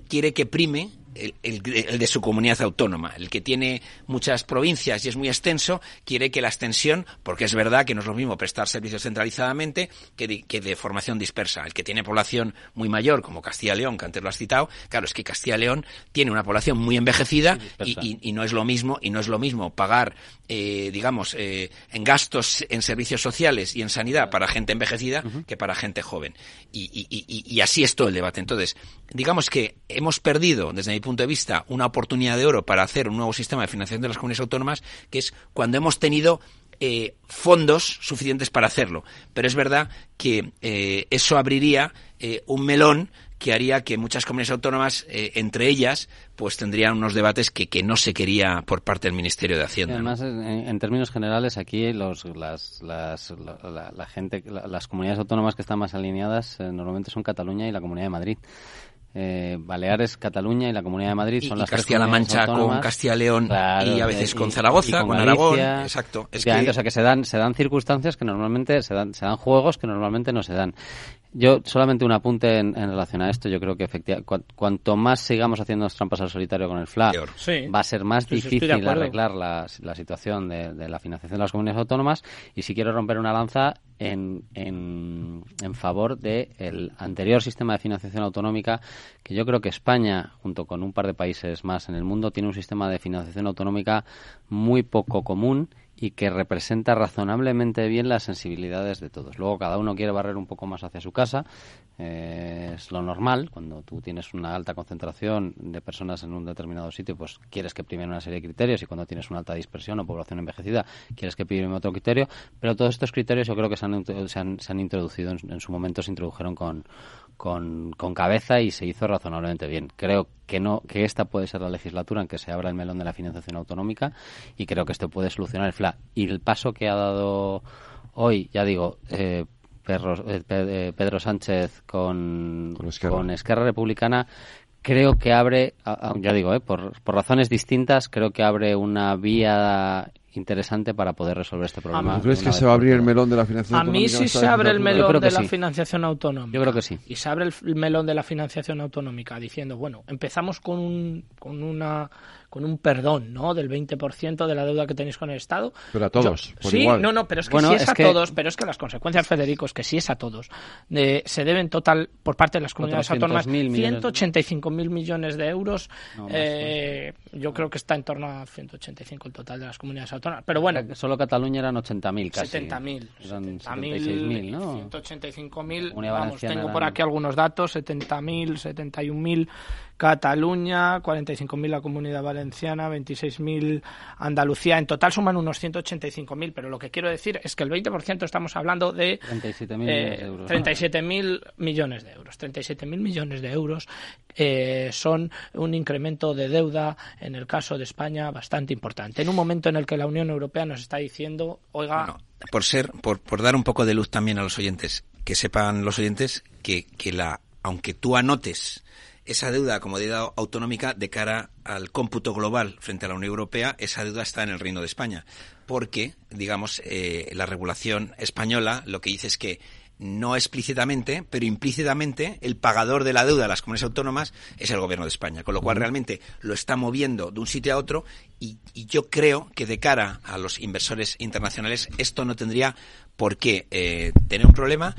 quiere que prime el, el- el de su comunidad autónoma. El que tiene muchas provincias y es muy extenso, quiere que la extensión, porque es verdad que no es lo mismo prestar servicios centralizadamente que de, que de formación dispersa. El que tiene población muy mayor, como Castilla y León, que antes lo has citado, claro, es que Castilla y León tiene una población muy envejecida y, y- y no es lo mismo, y no es lo mismo pagar, eh, digamos, eh, en gastos en servicios sociales y en sanidad para gente envejecida que para gente joven. Y- y así es todo el debate. Entonces, digamos que hemos perdido, desde mi punto de vista, una oportunidad de oro para hacer un nuevo sistema de financiación de las comunidades autónomas, que es cuando hemos tenido eh, fondos suficientes para hacerlo. Pero es verdad que eh, eso abriría eh, un melón que haría que muchas comunidades autónomas, eh, entre ellas, pues tendrían unos debates que, que no se quería por parte del Ministerio de Hacienda. además, en, términos generales, aquí los, las, las, la, la- la gente, la- las comunidades autónomas que están más alineadas eh, normalmente son Cataluña y la Comunidad de Madrid. Eh, Baleares, Cataluña y la Comunidad de Madrid Y- son las Castilla-La Mancha con autónomas. Castilla y León y a veces con Zaragoza, con Aragón, exacto. Es que- o sea que se dan, se dan circunstancias que normalmente se dan, se dan juegos que normalmente no se dan. Yo solamente un apunte en, en relación a esto. Yo creo que efectivamente cuanto más sigamos haciendo trampas al solitario con el FLA. Sí. va a ser más Sí, de difícil arreglar la, la situación de, de la financiación de las comunidades autónomas. Y si quiero romper una lanza en, en, en favor del anterior sistema de financiación autonómica, que yo creo que España, junto con un par de países más en el mundo, tiene un sistema de financiación autonómica muy poco común y que representa razonablemente bien las sensibilidades de todos. Luego cada uno quiere barrer un poco más hacia su casa, eh, es lo normal, cuando tú tienes una alta concentración de personas en un determinado sitio, pues quieres que primen una serie de criterios y cuando tienes una alta dispersión o población envejecida, quieres que primen otro criterio, pero todos estos criterios yo creo que se han, se han, se han introducido, en, en su momento se introdujeron con, con, con cabeza y se hizo razonablemente bien. Creo que no que esta puede ser la legislatura en que se abra el melón de la financiación autonómica y creo que esto puede solucionar el FLA. Y el paso que ha dado hoy, ya digo, eh, Perro- eh, eh, Pedro Sánchez con, Con Esquerra. con Esquerra Republicana creo que abre, ya digo, eh, por, por razones distintas, creo que abre una vía interesante para poder resolver este problema. ¿Tú crees que se va a abrir el melón de la financiación A mí autonómica sí se abre el legislatura? Yo creo melón que de la sí. financiación autonómica. Yo creo que sí. Y se abre el melón de la financiación autonómica diciendo, bueno, empezamos con un, con una con un perdón, ¿no? Del 20% de la deuda que tenéis con el Estado. Pero a todos, por sí, igual. no, no, pero es que Bueno, sí es, es a que- todos, pero es que las consecuencias, Federico, es que sí es a todos. De- se deben total, por parte de las comunidades 400.000 autónomas, millones. 185.000 millones de euros. No, más, Eh, yo creo que está en torno a 185 el total de las comunidades autónomas. Pero bueno, Solo Cataluña eran 80.000 casi. 70.000. Eran 70.000, 76.000, ¿no? 185.000. Comunidad Vamos, tengo por aquí algunos datos, 70.000, 71.000 Cataluña, 45.000 la Comunidad Valenciana, 26.000 Andalucía. En total suman unos 185.000, pero lo que quiero decir es que el 20% estamos hablando de 37.000 eh, euros. 37.000 millones de euros. 37.000 millones de euros eh, son un incremento de deuda, en el caso de España, bastante importante. En un momento en el que la Unión Europea nos está diciendo, oiga, Bueno, por ser, por, por dar un poco de luz también a los oyentes, que sepan los oyentes que, que la, aunque tú anotes esa deuda como deuda autonómica de cara al cómputo global frente a la Unión Europea, esa deuda está en el Reino de España. Porque, digamos, eh, la regulación española lo que dice es que no explícitamente, pero implícitamente, el pagador de la deuda de las comunidades autónomas es el gobierno de España. Con lo cual, realmente lo está moviendo de un sitio a otro y, y yo creo que de cara a los inversores internacionales esto no tendría por qué eh, tener un problema.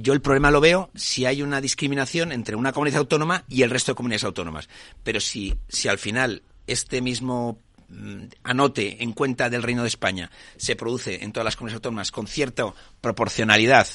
Yo el problema lo veo si hay una discriminación entre una comunidad autónoma y el resto de comunidades autónomas. Pero si, si al final este mismo mm, anote en cuenta del Reino de España se produce en todas las comunidades autónomas con cierta proporcionalidad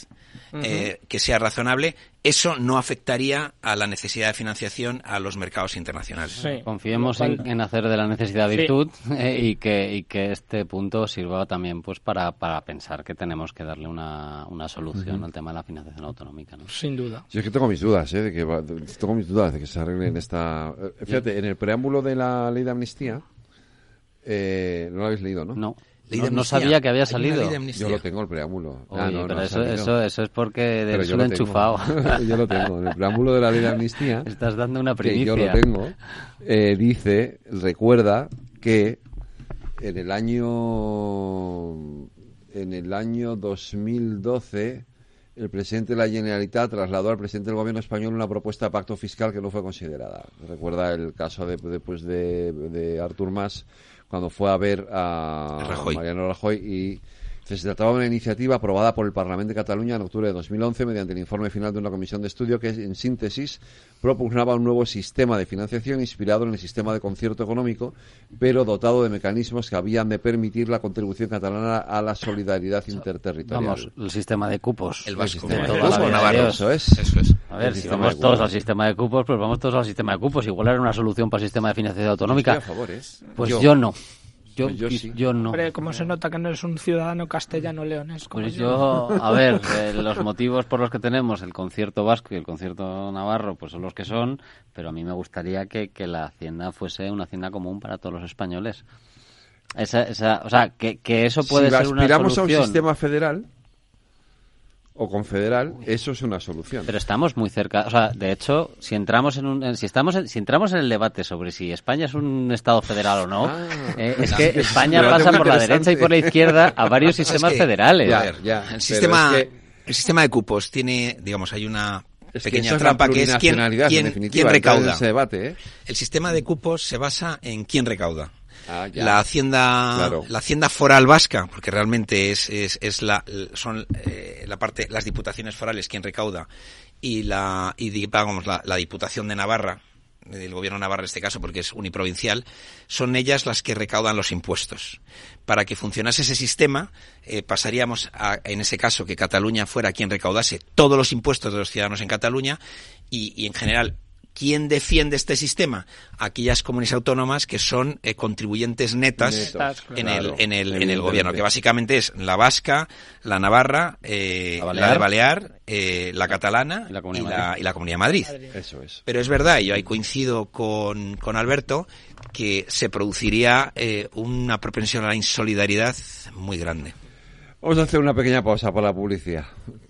eh, que sea razonable, eso no afectaría a la necesidad de financiación a los mercados internacionales. sí, Confiemos en, hacer de la necesidad Sí. virtud eh, y, que, y que este punto sirva también pues para, para pensar que tenemos que darle una, una solución al tema de la financiación autonómica. ¿no? sin duda. Yo es que tengo mis dudas, ¿eh? De que va- tengo mis dudas de que se arregle en esta... eh, Fíjate, en el preámbulo de la ley de amnistía, eh, no lo habéis leído, ¿no? No, Ley no, de sabía que había salido. de. Yo lo tengo el preámbulo. Ah, Oye, no, no pero ha eso, eso, eso es porque yo un lo tengo. enchufado. yo lo tengo. En el preámbulo de la ley de amnistía, Estás dando una que primicia. yo lo tengo, eh, dice, recuerda que en el año en el año 2012 el presidente de la Generalitat trasladó al presidente del gobierno español una propuesta de pacto fiscal que no fue considerada. Recuerda el caso de, después de, de Artur Mas cuando fue a ver a Rajoy. Mariano Rajoy y se trataba de una iniciativa aprobada por el Parlamento de Cataluña en octubre de 2011 mediante el informe final de una comisión de estudio que, en síntesis, propugnaba un nuevo sistema de financiación inspirado en el sistema de concierto económico, pero dotado de mecanismos que habían de permitir la contribución catalana a la solidaridad interterritorial. Vamos, el sistema de cupos. El vasco, sistema de cupos, Navarro. Eso es. Eso es. A ver, si vamos todos al sistema de cupos, pues vamos todos al sistema de cupos. Igual era una solución para el sistema de financiación autonómica. Estoy a favor, ¿eh? Pues yo, no. Yo, Pues yo sí. yo no. Hombre, como se nota que no es un ciudadano castellano leones. como Pues yo. yo, a ver, eh, los motivos por los que tenemos el concierto vasco y el concierto navarro, pues son los que son, pero a mí me gustaría que, que la hacienda fuese una hacienda común para todos los españoles. Esa, esa, o sea, que, que eso puede si ser una aspiramos a un sistema federal o confederal, eso es una solución. Pero estamos muy cerca, o sea, de hecho, si entramos en un, si estamos, en- si entramos en el debate sobre si España es un estado federal o no, Ah. eh, es que España pasa por la derecha y por la izquierda a varios Es sistemas que- federales. Ya, ya, el sistema, es que- el sistema de cupos tiene, digamos, hay una Es que pequeña trampa que es quién, quién, definitiva, quién recauda. ese debate, ¿eh? El sistema de cupos se basa en quién recauda. Ah. La hacienda, Claro. la hacienda foral vasca, porque realmente es, es, es la, son eh, la parte, las diputaciones forales quien recauda y la, y digamos la, la diputación de Navarra, del gobierno de Navarra en este caso, porque es uniprovincial, son ellas las que recaudan los impuestos. Para que funcionase ese sistema, eh, pasaríamos a, en ese caso, que Cataluña fuera quien recaudase todos los impuestos de los ciudadanos en Cataluña y, y en general ¿Quién defiende este sistema? Aquellas comunidades autónomas que son eh, contribuyentes netas Netos, en, claro, el, en, el, en el gobierno, que básicamente es la vasca, la navarra, eh, La la, balear. de Balear, eh, la catalana Y la Comunidad y de la, Madrid. y la Comunidad de Madrid. Eso es. Pero es verdad, y yo ahí coincido con, con Alberto, que se produciría una propensión a la insolidaridad muy grande. Vamos a hacer una pequeña pausa para la publicidad.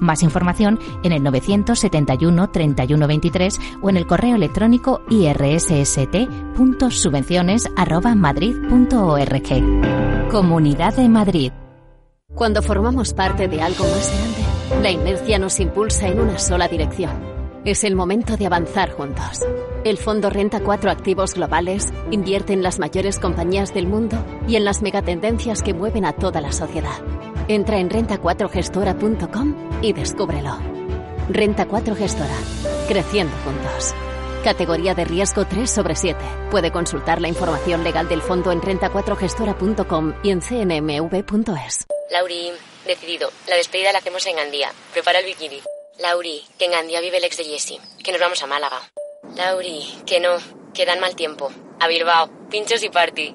Más información en el 971 31 23 o en el correo electrónico irsst.subvenciones@madrid.org. Comunidad de Madrid. Cuando formamos parte de algo más grande, la inercia nos impulsa en una sola dirección. Es el momento de avanzar juntos. El Fondo Renta 4 Activos Globales invierte en las mayores compañías del mundo y en las megatendencias que mueven a toda la sociedad. Entra en renta4gestora.com y descúbrelo. Renta 4 Gestora. Creciendo juntos. Categoría de riesgo 3 sobre 7. Puede consultar la información legal del fondo en renta4gestora.com y en cnmv.es. Lauri, decidido. La despedida la hacemos en Gandía. Prepara el bikini. Lauri, que en Gandía vive el ex de Jesse. Que nos vamos a Málaga. Lauri, que no. Que dan mal tiempo. A Bilbao. Pinchos y party.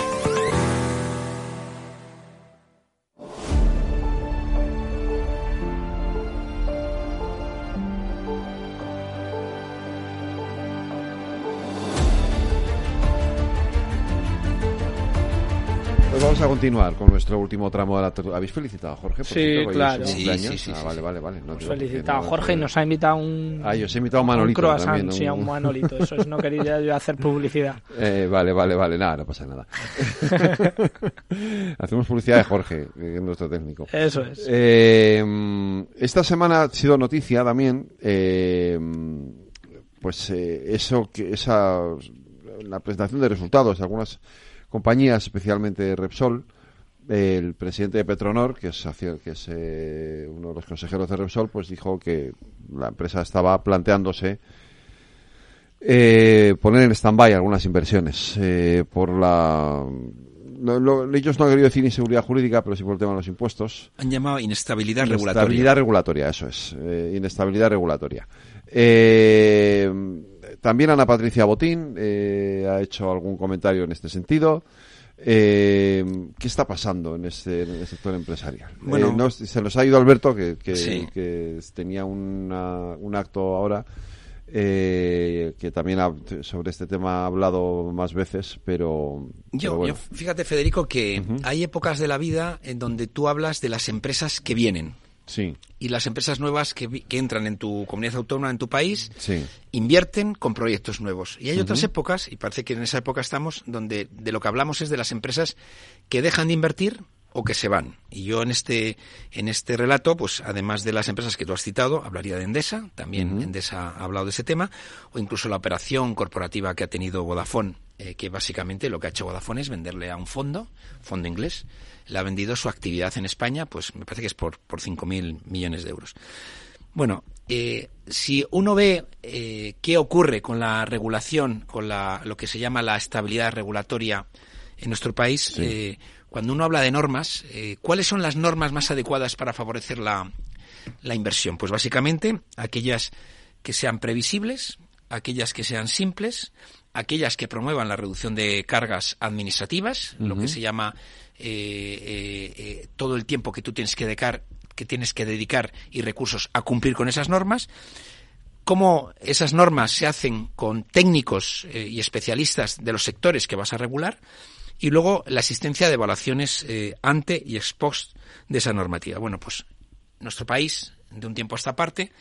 continuar con nuestro último tramo de la tertulia. ¿Habéis felicitado a Jorge? Por sí, claro. Sí, sí, sí, ah, vale, vale, vale. No, felicitado a Jorge y nos ha invitado un... Ah, yo os he invitado a Manolito un croissant, también, sí, a un Manolito. Eso es, no quería yo hacer publicidad. Eh, vale, vale, vale. Nada, no pasa nada. Hacemos publicidad de Jorge, nuestro técnico. Eso es. Eh, esta semana ha sido noticia también, eh, pues eh, eso, que esa, la presentación de resultados de algunas compañías, especialmente Repsol, el presidente de Petronor, que es, que es eh, uno de los consejeros de Repsol, pues dijo que la empresa estaba planteándose eh, poner en stand-by algunas inversiones eh, por la ellos no han querido decir inseguridad jurídica, pero sí por el tema de los impuestos. Han llamado inestabilidad, regulatoria. Inestabilidad regulatoria, eso es. inestabilidad regulatoria. También Ana Patricia Botín eh, ha hecho algún comentario en este sentido. Eh, ¿Qué está pasando en, este, en el sector empresarial? Bueno, eh, se nos ha ido Alberto, que, que, tenía un acto ahora. que también sobre este tema ha hablado más veces, pero... Yo, fíjate, Federico, que hay épocas de la vida en donde tú hablas de las empresas que vienen. Sí. Y las empresas nuevas que, que, entran en tu comunidad autónoma, en tu país, invierten con proyectos nuevos. Y hay otras épocas, y parece que en esa época estamos, donde de lo que hablamos es de las empresas que dejan de invertir o que se van. Y yo en este, en este relato, pues además de las empresas que tú has citado, hablaría de Endesa, también Endesa ha hablado de ese tema, o incluso la operación corporativa que ha tenido Vodafone, eh, que básicamente lo que ha hecho Vodafone es venderle a un fondo, fondo inglés, le ha vendido su actividad en España, pues me parece que es por, por 5.000 millones de euros. Bueno, eh, si uno ve eh, qué ocurre con la regulación, con la, lo que se llama la estabilidad regulatoria en nuestro país, eh, cuando uno habla de normas, ¿cuáles son las normas más adecuadas para favorecer la, la inversión? Pues básicamente aquellas que sean previsibles, aquellas que sean simples, aquellas que promuevan la reducción de cargas administrativas, lo que se llama eh, eh, eh, todo el tiempo que tú tienes que dedicar, que tienes que dedicar y recursos a cumplir con esas normas, cómo esas normas se hacen con técnicos y especialistas de los sectores que vas a regular, y luego la existencia de evaluaciones ante y ex post de esa normativa. Bueno, pues nuestro país, de un tiempo a esta parte,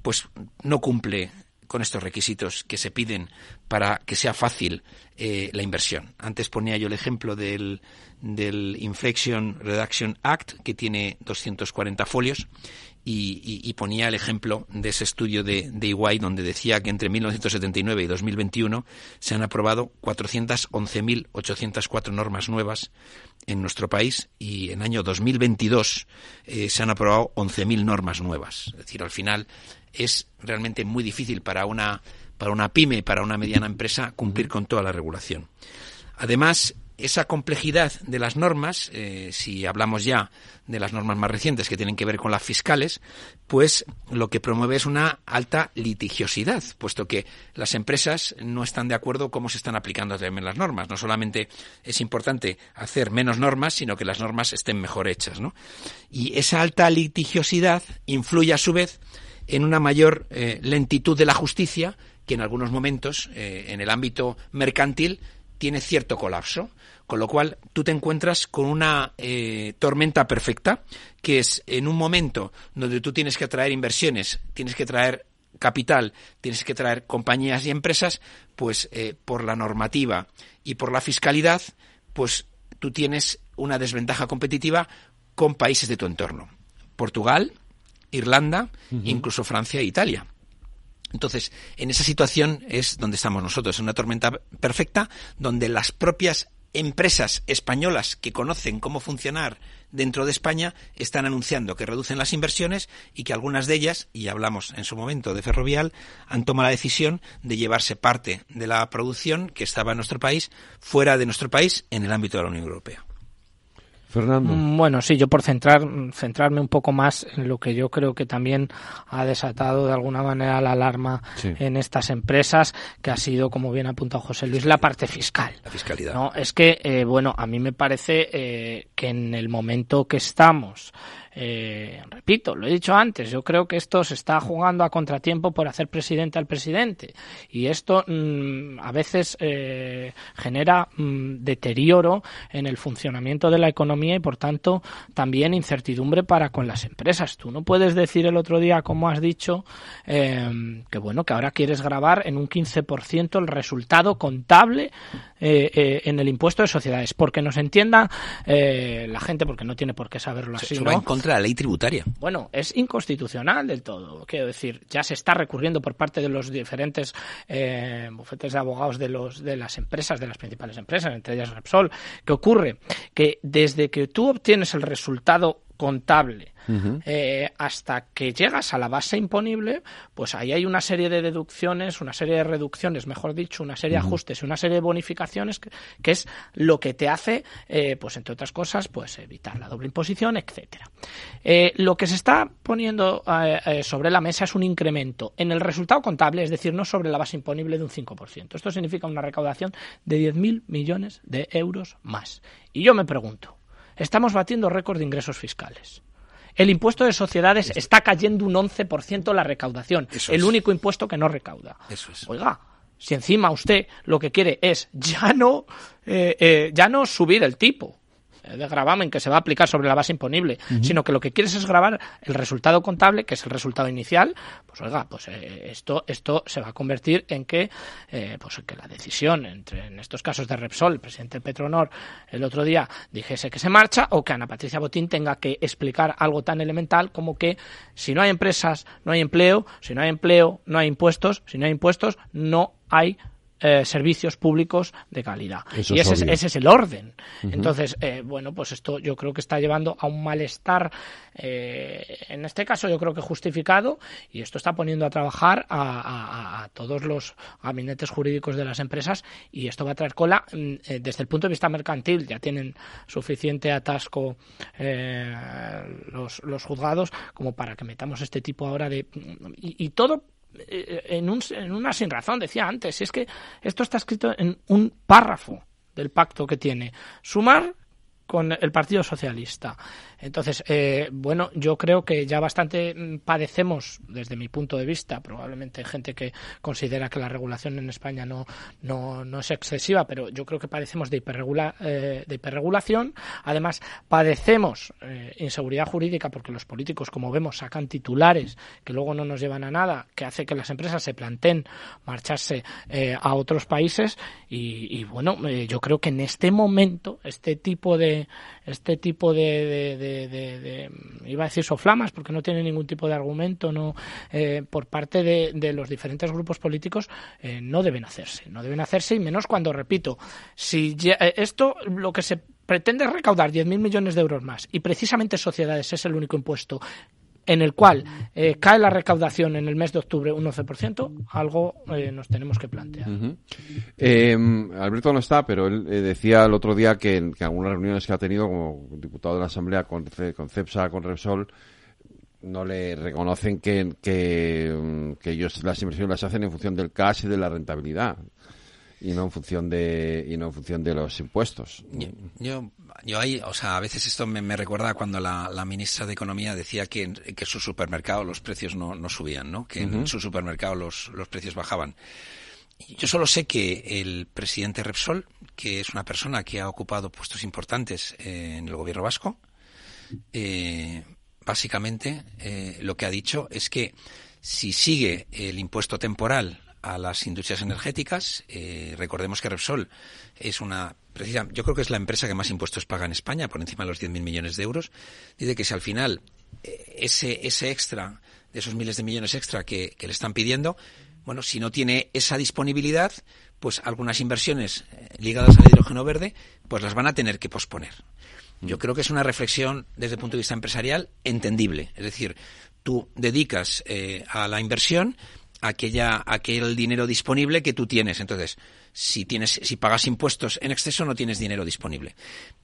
pues no cumple con estos requisitos que se piden para que sea fácil eh, la inversión. Antes ponía yo el ejemplo del, del Reduction Act, que tiene 240 folios, y, ponía el ejemplo de ese estudio de, de EY, donde decía que entre 1979 y 2021 se han aprobado 411.804 normas nuevas en nuestro país y en año 2022 eh, se han aprobado 11.000 normas nuevas. Es decir, al final es realmente muy difícil para una, para una pyme, para una mediana empresa, cumplir con toda la regulación. Además, esa complejidad de las normas, eh, si hablamos ya de las normas más recientes que tienen que ver con las fiscales, pues lo que promueve es una alta litigiosidad, puesto que las empresas no están de acuerdo cómo se están aplicando las normas. No solamente es importante hacer menos normas, sino que las normas estén mejor hechas. ¿no? Y esa alta litigiosidad influye a su vez en una mayor eh, lentitud de la justicia que en algunos momentos, eh, en el ámbito mercantil, tiene cierto colapso. Con lo cual, tú te encuentras con una eh, tormenta perfecta, que es en un momento donde tú tienes que atraer inversiones, tienes que traer capital, tienes que traer compañías y empresas, pues por la normativa y por la fiscalidad, pues tú tienes una desventaja competitiva con países de tu entorno. Portugal, Irlanda, incluso Francia e Italia. Entonces, en esa situación es donde estamos nosotros, en una tormenta perfecta, donde las propias empresas españolas que conocen cómo funcionar dentro de España están anunciando que reducen las inversiones y que algunas de ellas, y hablamos en su momento de Ferrovial, han tomado la decisión de llevarse parte de la producción que estaba en nuestro país fuera de nuestro país en el ámbito de la Unión Europea. Fernando. Mm, bueno, sí, yo por centrar, centrarme un poco más en lo que yo creo que también ha desatado de alguna manera la alarma en estas empresas, que ha sido, como bien ha apuntado José Luis, la parte fiscal. La fiscalidad. ¿no? Es que, eh, bueno, a mí me parece eh, que en el momento que estamos, eh, repito, lo he dicho antes, yo creo que esto se está jugando a contratiempo por hacer presidente al presidente y esto mm, a veces eh, genera mm, deterioro en el funcionamiento de la economía y por tanto también incertidumbre para con las empresas. Tú no puedes decir el otro día, como has dicho, eh, que bueno, que ahora quieres grabar en un 15% el resultado contable en el impuesto de sociedades, porque nos entienda la gente, porque no tiene por qué saberlo así. ¿no? La ley tributaria. Bueno, es inconstitucional del todo. Quiero decir, ya se está recurriendo por parte de los diferentes eh, bufetes de abogados de, los, de las empresas, de las principales empresas, entre ellas Repsol. ¿Qué ocurre? Que desde que tú obtienes el resultado contable eh, hasta que llegas a la base imponible, pues ahí hay una serie de deducciones, una serie de reducciones, mejor dicho, una serie de ajustes y una serie de bonificaciones que, es lo que te hace, eh, pues entre otras cosas, pues evitar la doble imposición, etcétera. Eh, lo que se está poniendo sobre la mesa es un incremento en el resultado contable, es decir, no sobre la base imponible de un 5%. Esto significa una recaudación de 10.000 millones de euros más. Y yo me pregunto, estamos batiendo récord de ingresos fiscales. El impuesto de sociedades está cayendo un 11% la recaudación. el único impuesto que no recauda. Eso es. Oiga, si encima usted lo que quiere es ya no, eh, eh, ya no subir el tipo, de gravamen que se va a aplicar sobre la base imponible, sino que lo que quieres es grabar el resultado contable, que es el resultado inicial, pues oiga, pues eh, esto, esto se va a convertir en que, eh, pues que la decisión entre, en estos casos de Repsol, el presidente Petronor, el otro día dijese que se marcha, o que Ana Patricia Botín tenga que explicar algo tan elemental como que si no hay empresas, no hay empleo, si no hay empleo, no hay impuestos, si no hay impuestos, no hay eh, servicios públicos de calidad. y ese es, ese es, el orden. Entonces, eh, bueno, pues esto yo creo que está llevando a un malestar, eh, en este caso yo creo que justificado, y esto está poniendo a trabajar a, todos los gabinetes jurídicos de las empresas y esto va a traer cola mm, desde el punto de vista mercantil. Ya tienen suficiente atasco los, los juzgados como para que metamos este tipo ahora de... y todo eh, en, un, en una sin razón, decía antes, es que esto está escrito en un párrafo del pacto que tiene. Sumar con el Partido Socialista. Entonces, eh, bueno, yo creo que ya bastante mm, padecemos, desde mi punto de vista, probablemente gente que considera que la regulación en España no, no, no es excesiva, pero yo creo que padecemos de, hiperregula, eh, de hiperregulación. Además, padecemos eh, inseguridad jurídica porque los políticos, como vemos, sacan titulares que luego no nos llevan a nada, que hace que las empresas se planteen marcharse a otros países. Y, y bueno, yo creo que en este momento, este tipo de, este tipo de iba a decir soflamas, porque no tiene ningún tipo de argumento, no eh, por parte de, los diferentes grupos políticos eh, no deben hacerse, no deben hacerse y menos cuando repito, si eh, esto lo que se pretende recaudar 10.000 millones de euros más y precisamente sociedades es el único impuesto en el cual eh, cae la recaudación en el mes de octubre un 11%, algo eh, nos tenemos que plantear. Em, Alberto no está, pero él eh, decía el otro día que en algunas reuniones que ha tenido como diputado de la Asamblea con, CEPSA, con Repsol, no le reconocen que, que, que ellos las inversiones las hacen en función del cash y de la rentabilidad y no en función de y no en función de los impuestos. Yo, yo, ahí, o sea, a veces esto me, recuerda cuando la, ministra de Economía decía que, que en su supermercado los precios no, no subían, ¿no? Que en su supermercado los, los precios bajaban. Yo solo sé que el presidente Repsol, que es una persona que ha ocupado puestos importantes en el gobierno vasco, eh, básicamente eh, lo que ha dicho es que si sigue el impuesto temporal a las industrias energéticas. Eh, recordemos que Repsol es una precisa, yo creo que es la empresa que más impuestos paga en España, por encima de los 10.000 millones de euros. Dice que si al final eh, ese, ese extra, de esos miles de millones extra que, le están pidiendo, bueno, si no tiene esa disponibilidad, pues algunas inversiones eh, ligadas al hidrógeno verde, pues las van a tener que posponer. Yo creo que es una reflexión desde el punto de vista empresarial entendible. Es decir, tú dedicas a la inversión aquella, aquel dinero disponible que tú tienes. Entonces, si tienes, si pagas impuestos en exceso, no tienes dinero disponible.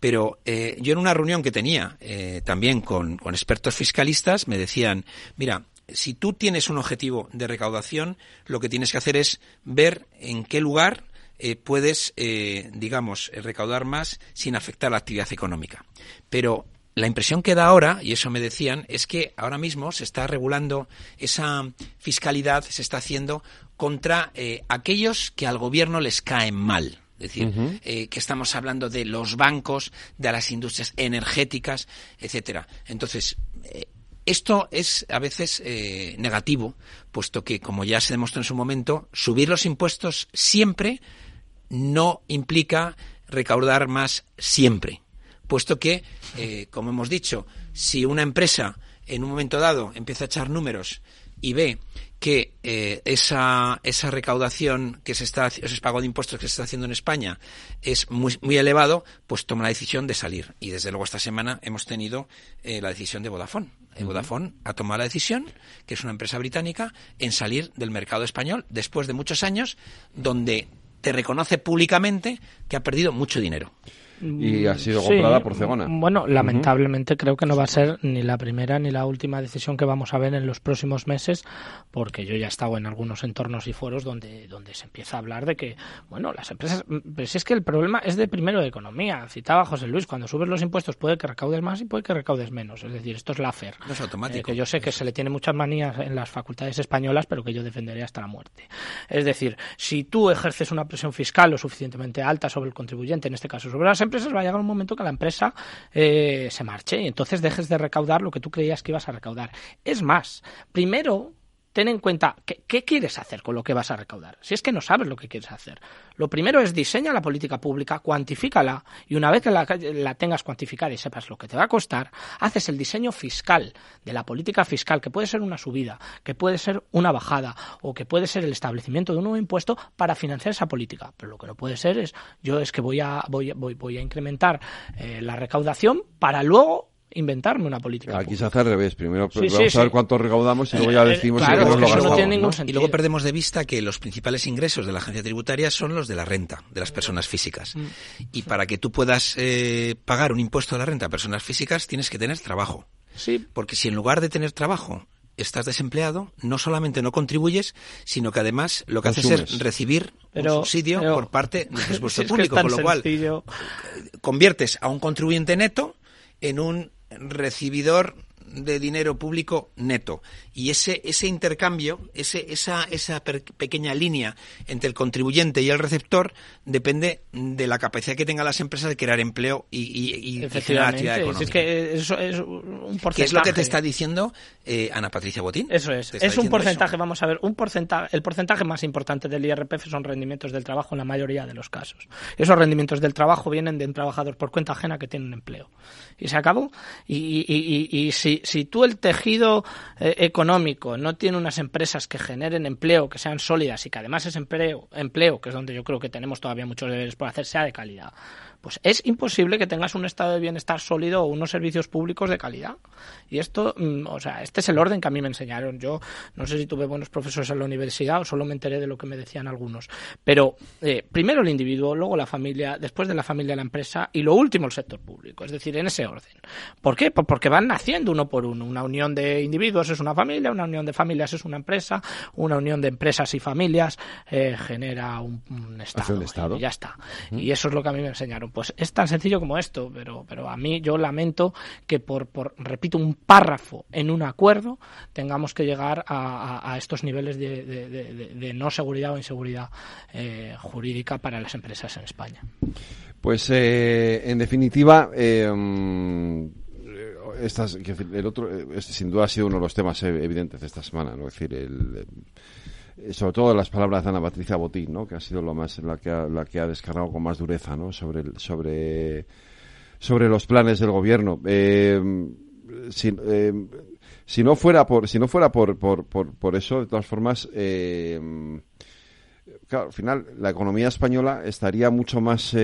Pero eh, yo en una reunión que tenía eh, también con, expertos fiscalistas me decían, mira, si tú tienes un objetivo de recaudación, lo que tienes que hacer es ver en qué lugar eh, puedes, digamos, recaudar más sin afectar la actividad económica. Pero la impresión que da ahora, y eso me decían, es que ahora mismo se está regulando esa fiscalidad, se está haciendo contra eh, aquellos que al gobierno les caen mal. Es decir, eh, que estamos hablando de los bancos, de las industrias energéticas, etcétera. Entonces, eh, esto es a veces negativo, puesto que, como ya se demostró en su momento, subir los impuestos siempre no implica recaudar más siempre puesto que, eh, como hemos dicho, si una empresa en un momento dado empieza a echar números y ve que eh, esa, esa recaudación que se está, ese pago de impuestos que se está haciendo en España es muy, muy elevado, pues toma la decisión de salir. Y desde luego esta semana hemos tenido eh, la decisión de Vodafone. Vodafone ha tomado la decisión, que es una empresa británica, en salir del mercado español después de muchos años donde te reconoce públicamente que ha perdido mucho dinero y ha sido comprada por Cegona. Bueno, lamentablemente creo que no va a ser ni la primera ni la última decisión que vamos a ver en los próximos meses, porque yo ya he estado en algunos entornos y foros donde, donde se empieza a hablar de que, bueno, las empresas, pero si es que el problema es de primero de economía. Citaba José Luis, cuando subes los impuestos puede que recaudes más y puede que recaudes menos. Es decir, esto es la FER. No es automático. Eh, que yo sé que se le tiene muchas manías en las facultades españolas, pero que yo defenderé hasta la muerte. Es decir, si tú ejerces una presión fiscal lo suficientemente alta sobre el contribuyente, en este caso sobre las empresas, empresas va a llegar un momento que la empresa eh, se marche y entonces dejes de recaudar lo que tú creías que ibas a recaudar. Es más, primero ten en cuenta qué quieres hacer con lo que vas a recaudar. Si es que no sabes lo que quieres hacer. Lo primero es diseña la política pública, cuantifícala y una vez que la, tengas cuantificada y sepas lo que te va a costar, haces el diseño fiscal de la política fiscal, que puede ser una subida, que puede ser una bajada o que puede ser el establecimiento de un nuevo impuesto para financiar esa política. Pero lo que no puede ser es yo es que voy a, voy, voy, voy a incrementar eh, la recaudación para luego inventarme una política. Aquí se hace al revés. Primero vamos a ver cuánto recaudamos y luego ya decimos si lo gastamos. Y luego perdemos de vista que los principales ingresos de la agencia tributaria son los de la renta de las personas físicas. Mm. Y para que tú puedas eh, pagar un impuesto de la renta a personas físicas tienes que tener trabajo. Sí. Porque si en lugar de tener trabajo estás desempleado, no solamente no contribuyes, sino que además lo que haces es recibir un subsidio por parte del presupuesto público, con lo cual conviertes a un contribuyente neto en un recibidor de dinero público neto. Y ese, ese intercambio, ese, esa, esa pequeña línea entre el contribuyente y el receptor depende de la capacidad que tengan las empresas de crear empleo y, y, generar actividad económica. Es que eso es un porcentaje. ¿Qué es lo que te está diciendo eh, Ana Patricia Botín? Eso es. Es un porcentaje, vamos a ver, un porcentaje, el porcentaje más importante del IRPF son rendimientos del trabajo en la mayoría de los casos. Esos rendimientos del trabajo vienen de un trabajador por cuenta ajena que tiene un empleo. Y se acabó. Y, y si, si tú el tejido eh, económico no tiene unas empresas que generen empleo, que sean sólidas y que además ese empleo, empleo, que es donde yo creo que tenemos todavía muchos deberes por hacer, sea de calidad, pues es imposible que tengas un estado de bienestar sólido o unos servicios públicos de calidad. Y esto, mm, o sea, este es el orden que a mí me enseñaron. Yo no sé si tuve buenos profesores en la universidad o solo me enteré de lo que me decían algunos. Pero eh, primero el individuo, luego la familia, después de la familia la empresa y lo último el sector público. Es decir, en ese orden. ¿Por qué? Porque van naciendo uno por uno. Una unión de individuos es una familia, una unión de familias es una empresa, una unión de empresas y familias eh, genera un, estado. estado. Y ya está. Y eso es lo que a mí me enseñaron pues es tan sencillo como esto, pero, pero a mí yo lamento que por, por repito, un párrafo en un acuerdo tengamos que llegar a, estos niveles de, no seguridad o inseguridad eh, jurídica para las empresas en España. Pues eh, en definitiva, eh, mm, el otro, este sin duda ha sido uno de los temas evidentes de esta semana, ¿no? Es decir, el, eh, sobre todo las palabras de Ana Patricia Botín, ¿no? que ha sido lo más, la que ha, la que ha descargado con más dureza ¿no? sobre, sobre, sobre los planes del gobierno. Eh, si, eh, si, no fuera por si no fuera por, por, por, eso, de todas formas, claro, al final la economía española estaría mucho más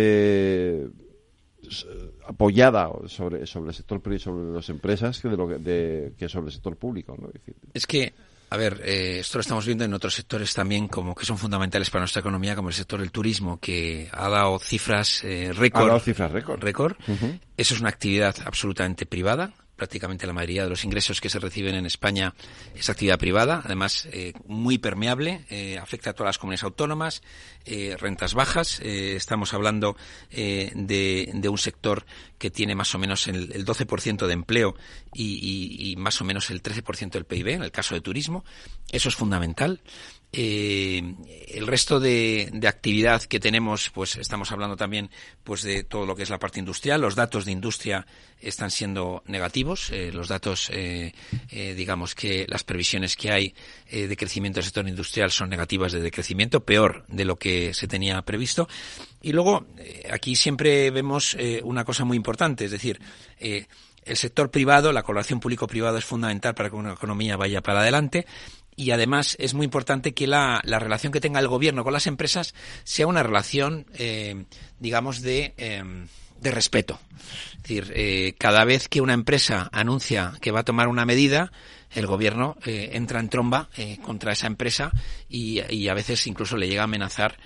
apoyada sobre, sobre el sector sobre las empresas que, de lo que, que sobre el sector público. ¿no? Es que a ver, eh, esto lo estamos viendo en otros sectores también como que son fundamentales para nuestra economía, como el sector del turismo, que ha dado cifras eh, récord. Ha dado cifras récord. récord. Eso es una actividad absolutamente privada, prácticamente la mayoría de los ingresos que se reciben en España es actividad privada, además eh, muy permeable, eh, afecta a todas las comunidades autónomas, eh, rentas bajas. estamos hablando de, un sector que tiene más o menos el, el 12% de empleo y, y, más o menos el 13% del PIB, en el caso de turismo. Eso es fundamental. Eh, el resto de, actividad que tenemos, pues estamos hablando también pues de todo lo que es la parte industrial. Los datos de industria están siendo negativos. Eh, los datos, eh, digamos que las previsiones que hay de crecimiento del sector industrial son negativas de decrecimiento, peor de lo que se tenía previsto. Y luego, aquí siempre vemos una cosa muy importante, es decir, el sector privado, la colaboración público-privada es fundamental para que una economía vaya para adelante y además es muy importante que la, la, relación que tenga el gobierno con las empresas sea una relación, eh, digamos, de, eh, de respeto. Es decir, eh, cada vez que una empresa anuncia que va a tomar una medida, el gobierno eh, entra en tromba contra esa empresa y, y, a veces incluso le llega a amenazar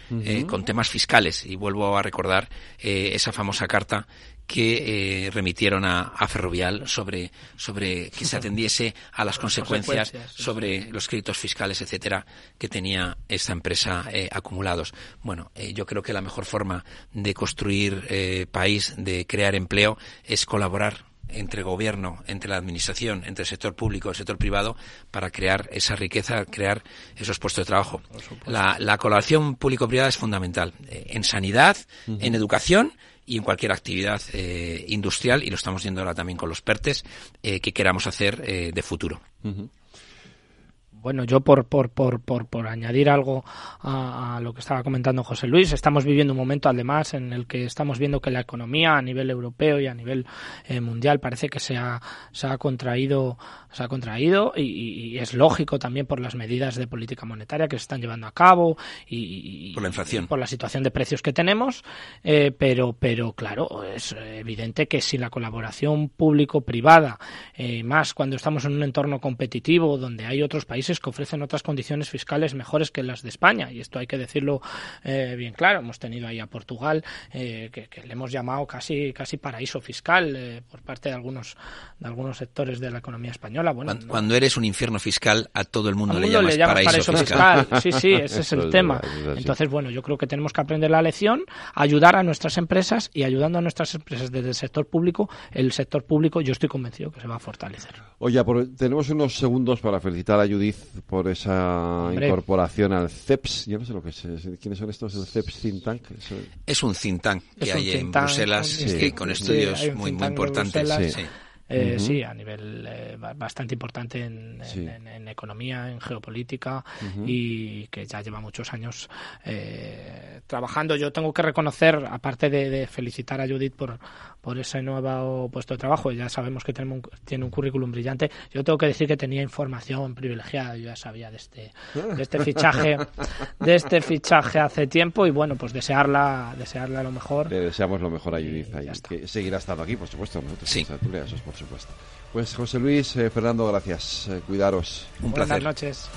con temas fiscales. Y vuelvo a recordar esa famosa carta que eh, remitieron a, a, Ferrovial sobre, sobre que se atendiese a las consecuencias, sobre los créditos fiscales, etcétera, que tenía esta empresa eh, acumulados. Bueno, eh, yo creo que la mejor forma de construir eh, país, de crear empleo, es colaborar entre gobierno, entre la administración, entre el sector público el sector privado para crear esa riqueza, crear esos puestos de trabajo. La, la colaboración público-privada es fundamental eh, en sanidad, uh -huh. en educación y en cualquier actividad eh, industrial, y lo estamos viendo ahora también con los PERTES, eh, que queramos hacer eh, de futuro. Bueno, yo por, por, por, por, por añadir algo a, a, lo que estaba comentando José Luis, estamos viviendo un momento además en el que estamos viendo que la economía a nivel europeo y a nivel eh, mundial parece que se ha, se ha contraído, se ha contraído y, y, es lógico también por las medidas de política monetaria que se están llevando a cabo y, y por la inflación, por la situación de precios que tenemos, eh, pero, pero claro, es evidente que sin la colaboración público-privada, eh, más cuando estamos en un entorno competitivo donde hay otros países países que ofrecen otras condiciones fiscales mejores que las de España. Y esto hay que decirlo eh, bien claro. Hemos tenido ahí a Portugal, eh, que, le hemos llamado casi, casi paraíso fiscal eh, por parte de algunos, de algunos sectores de la economía española. Bueno, cuando, eres un infierno fiscal, a todo el mundo, le, llamas paraíso, fiscal. Sí, sí, ese es el tema. Entonces, bueno, yo creo que tenemos que aprender la lección, ayudar a nuestras empresas y ayudando a nuestras empresas desde el sector público, el sector público yo estoy convencido que se va a fortalecer. Oye, tenemos unos segundos para felicitar a Judith por esa incorporación al CEPS. Yo no sé lo que es. ¿Quiénes son estos? ¿El CEPS Think Tank? Es un think tank que hay en Bruselas con estudios muy, muy importantes. Eh, sí, a nivel eh, bastante importante en, economía, en geopolítica y que ya lleva muchos años eh, trabajando. Yo tengo que reconocer, aparte de, felicitar a Judith por, por ese nuevo puesto de trabajo, ya sabemos que tiene un, tiene un currículum brillante, yo tengo que decir que tenía información privilegiada, yo ya sabía de este, de este fichaje de este fichaje hace tiempo y bueno, pues desearla, desearla lo mejor. Le deseamos lo mejor a Judith, que seguirá estando aquí, por supuesto. Sí. Eso es por supuesto. Pues José Luis, eh, Fernando, gracias. Eh, cuidaros. Un Buenas noches.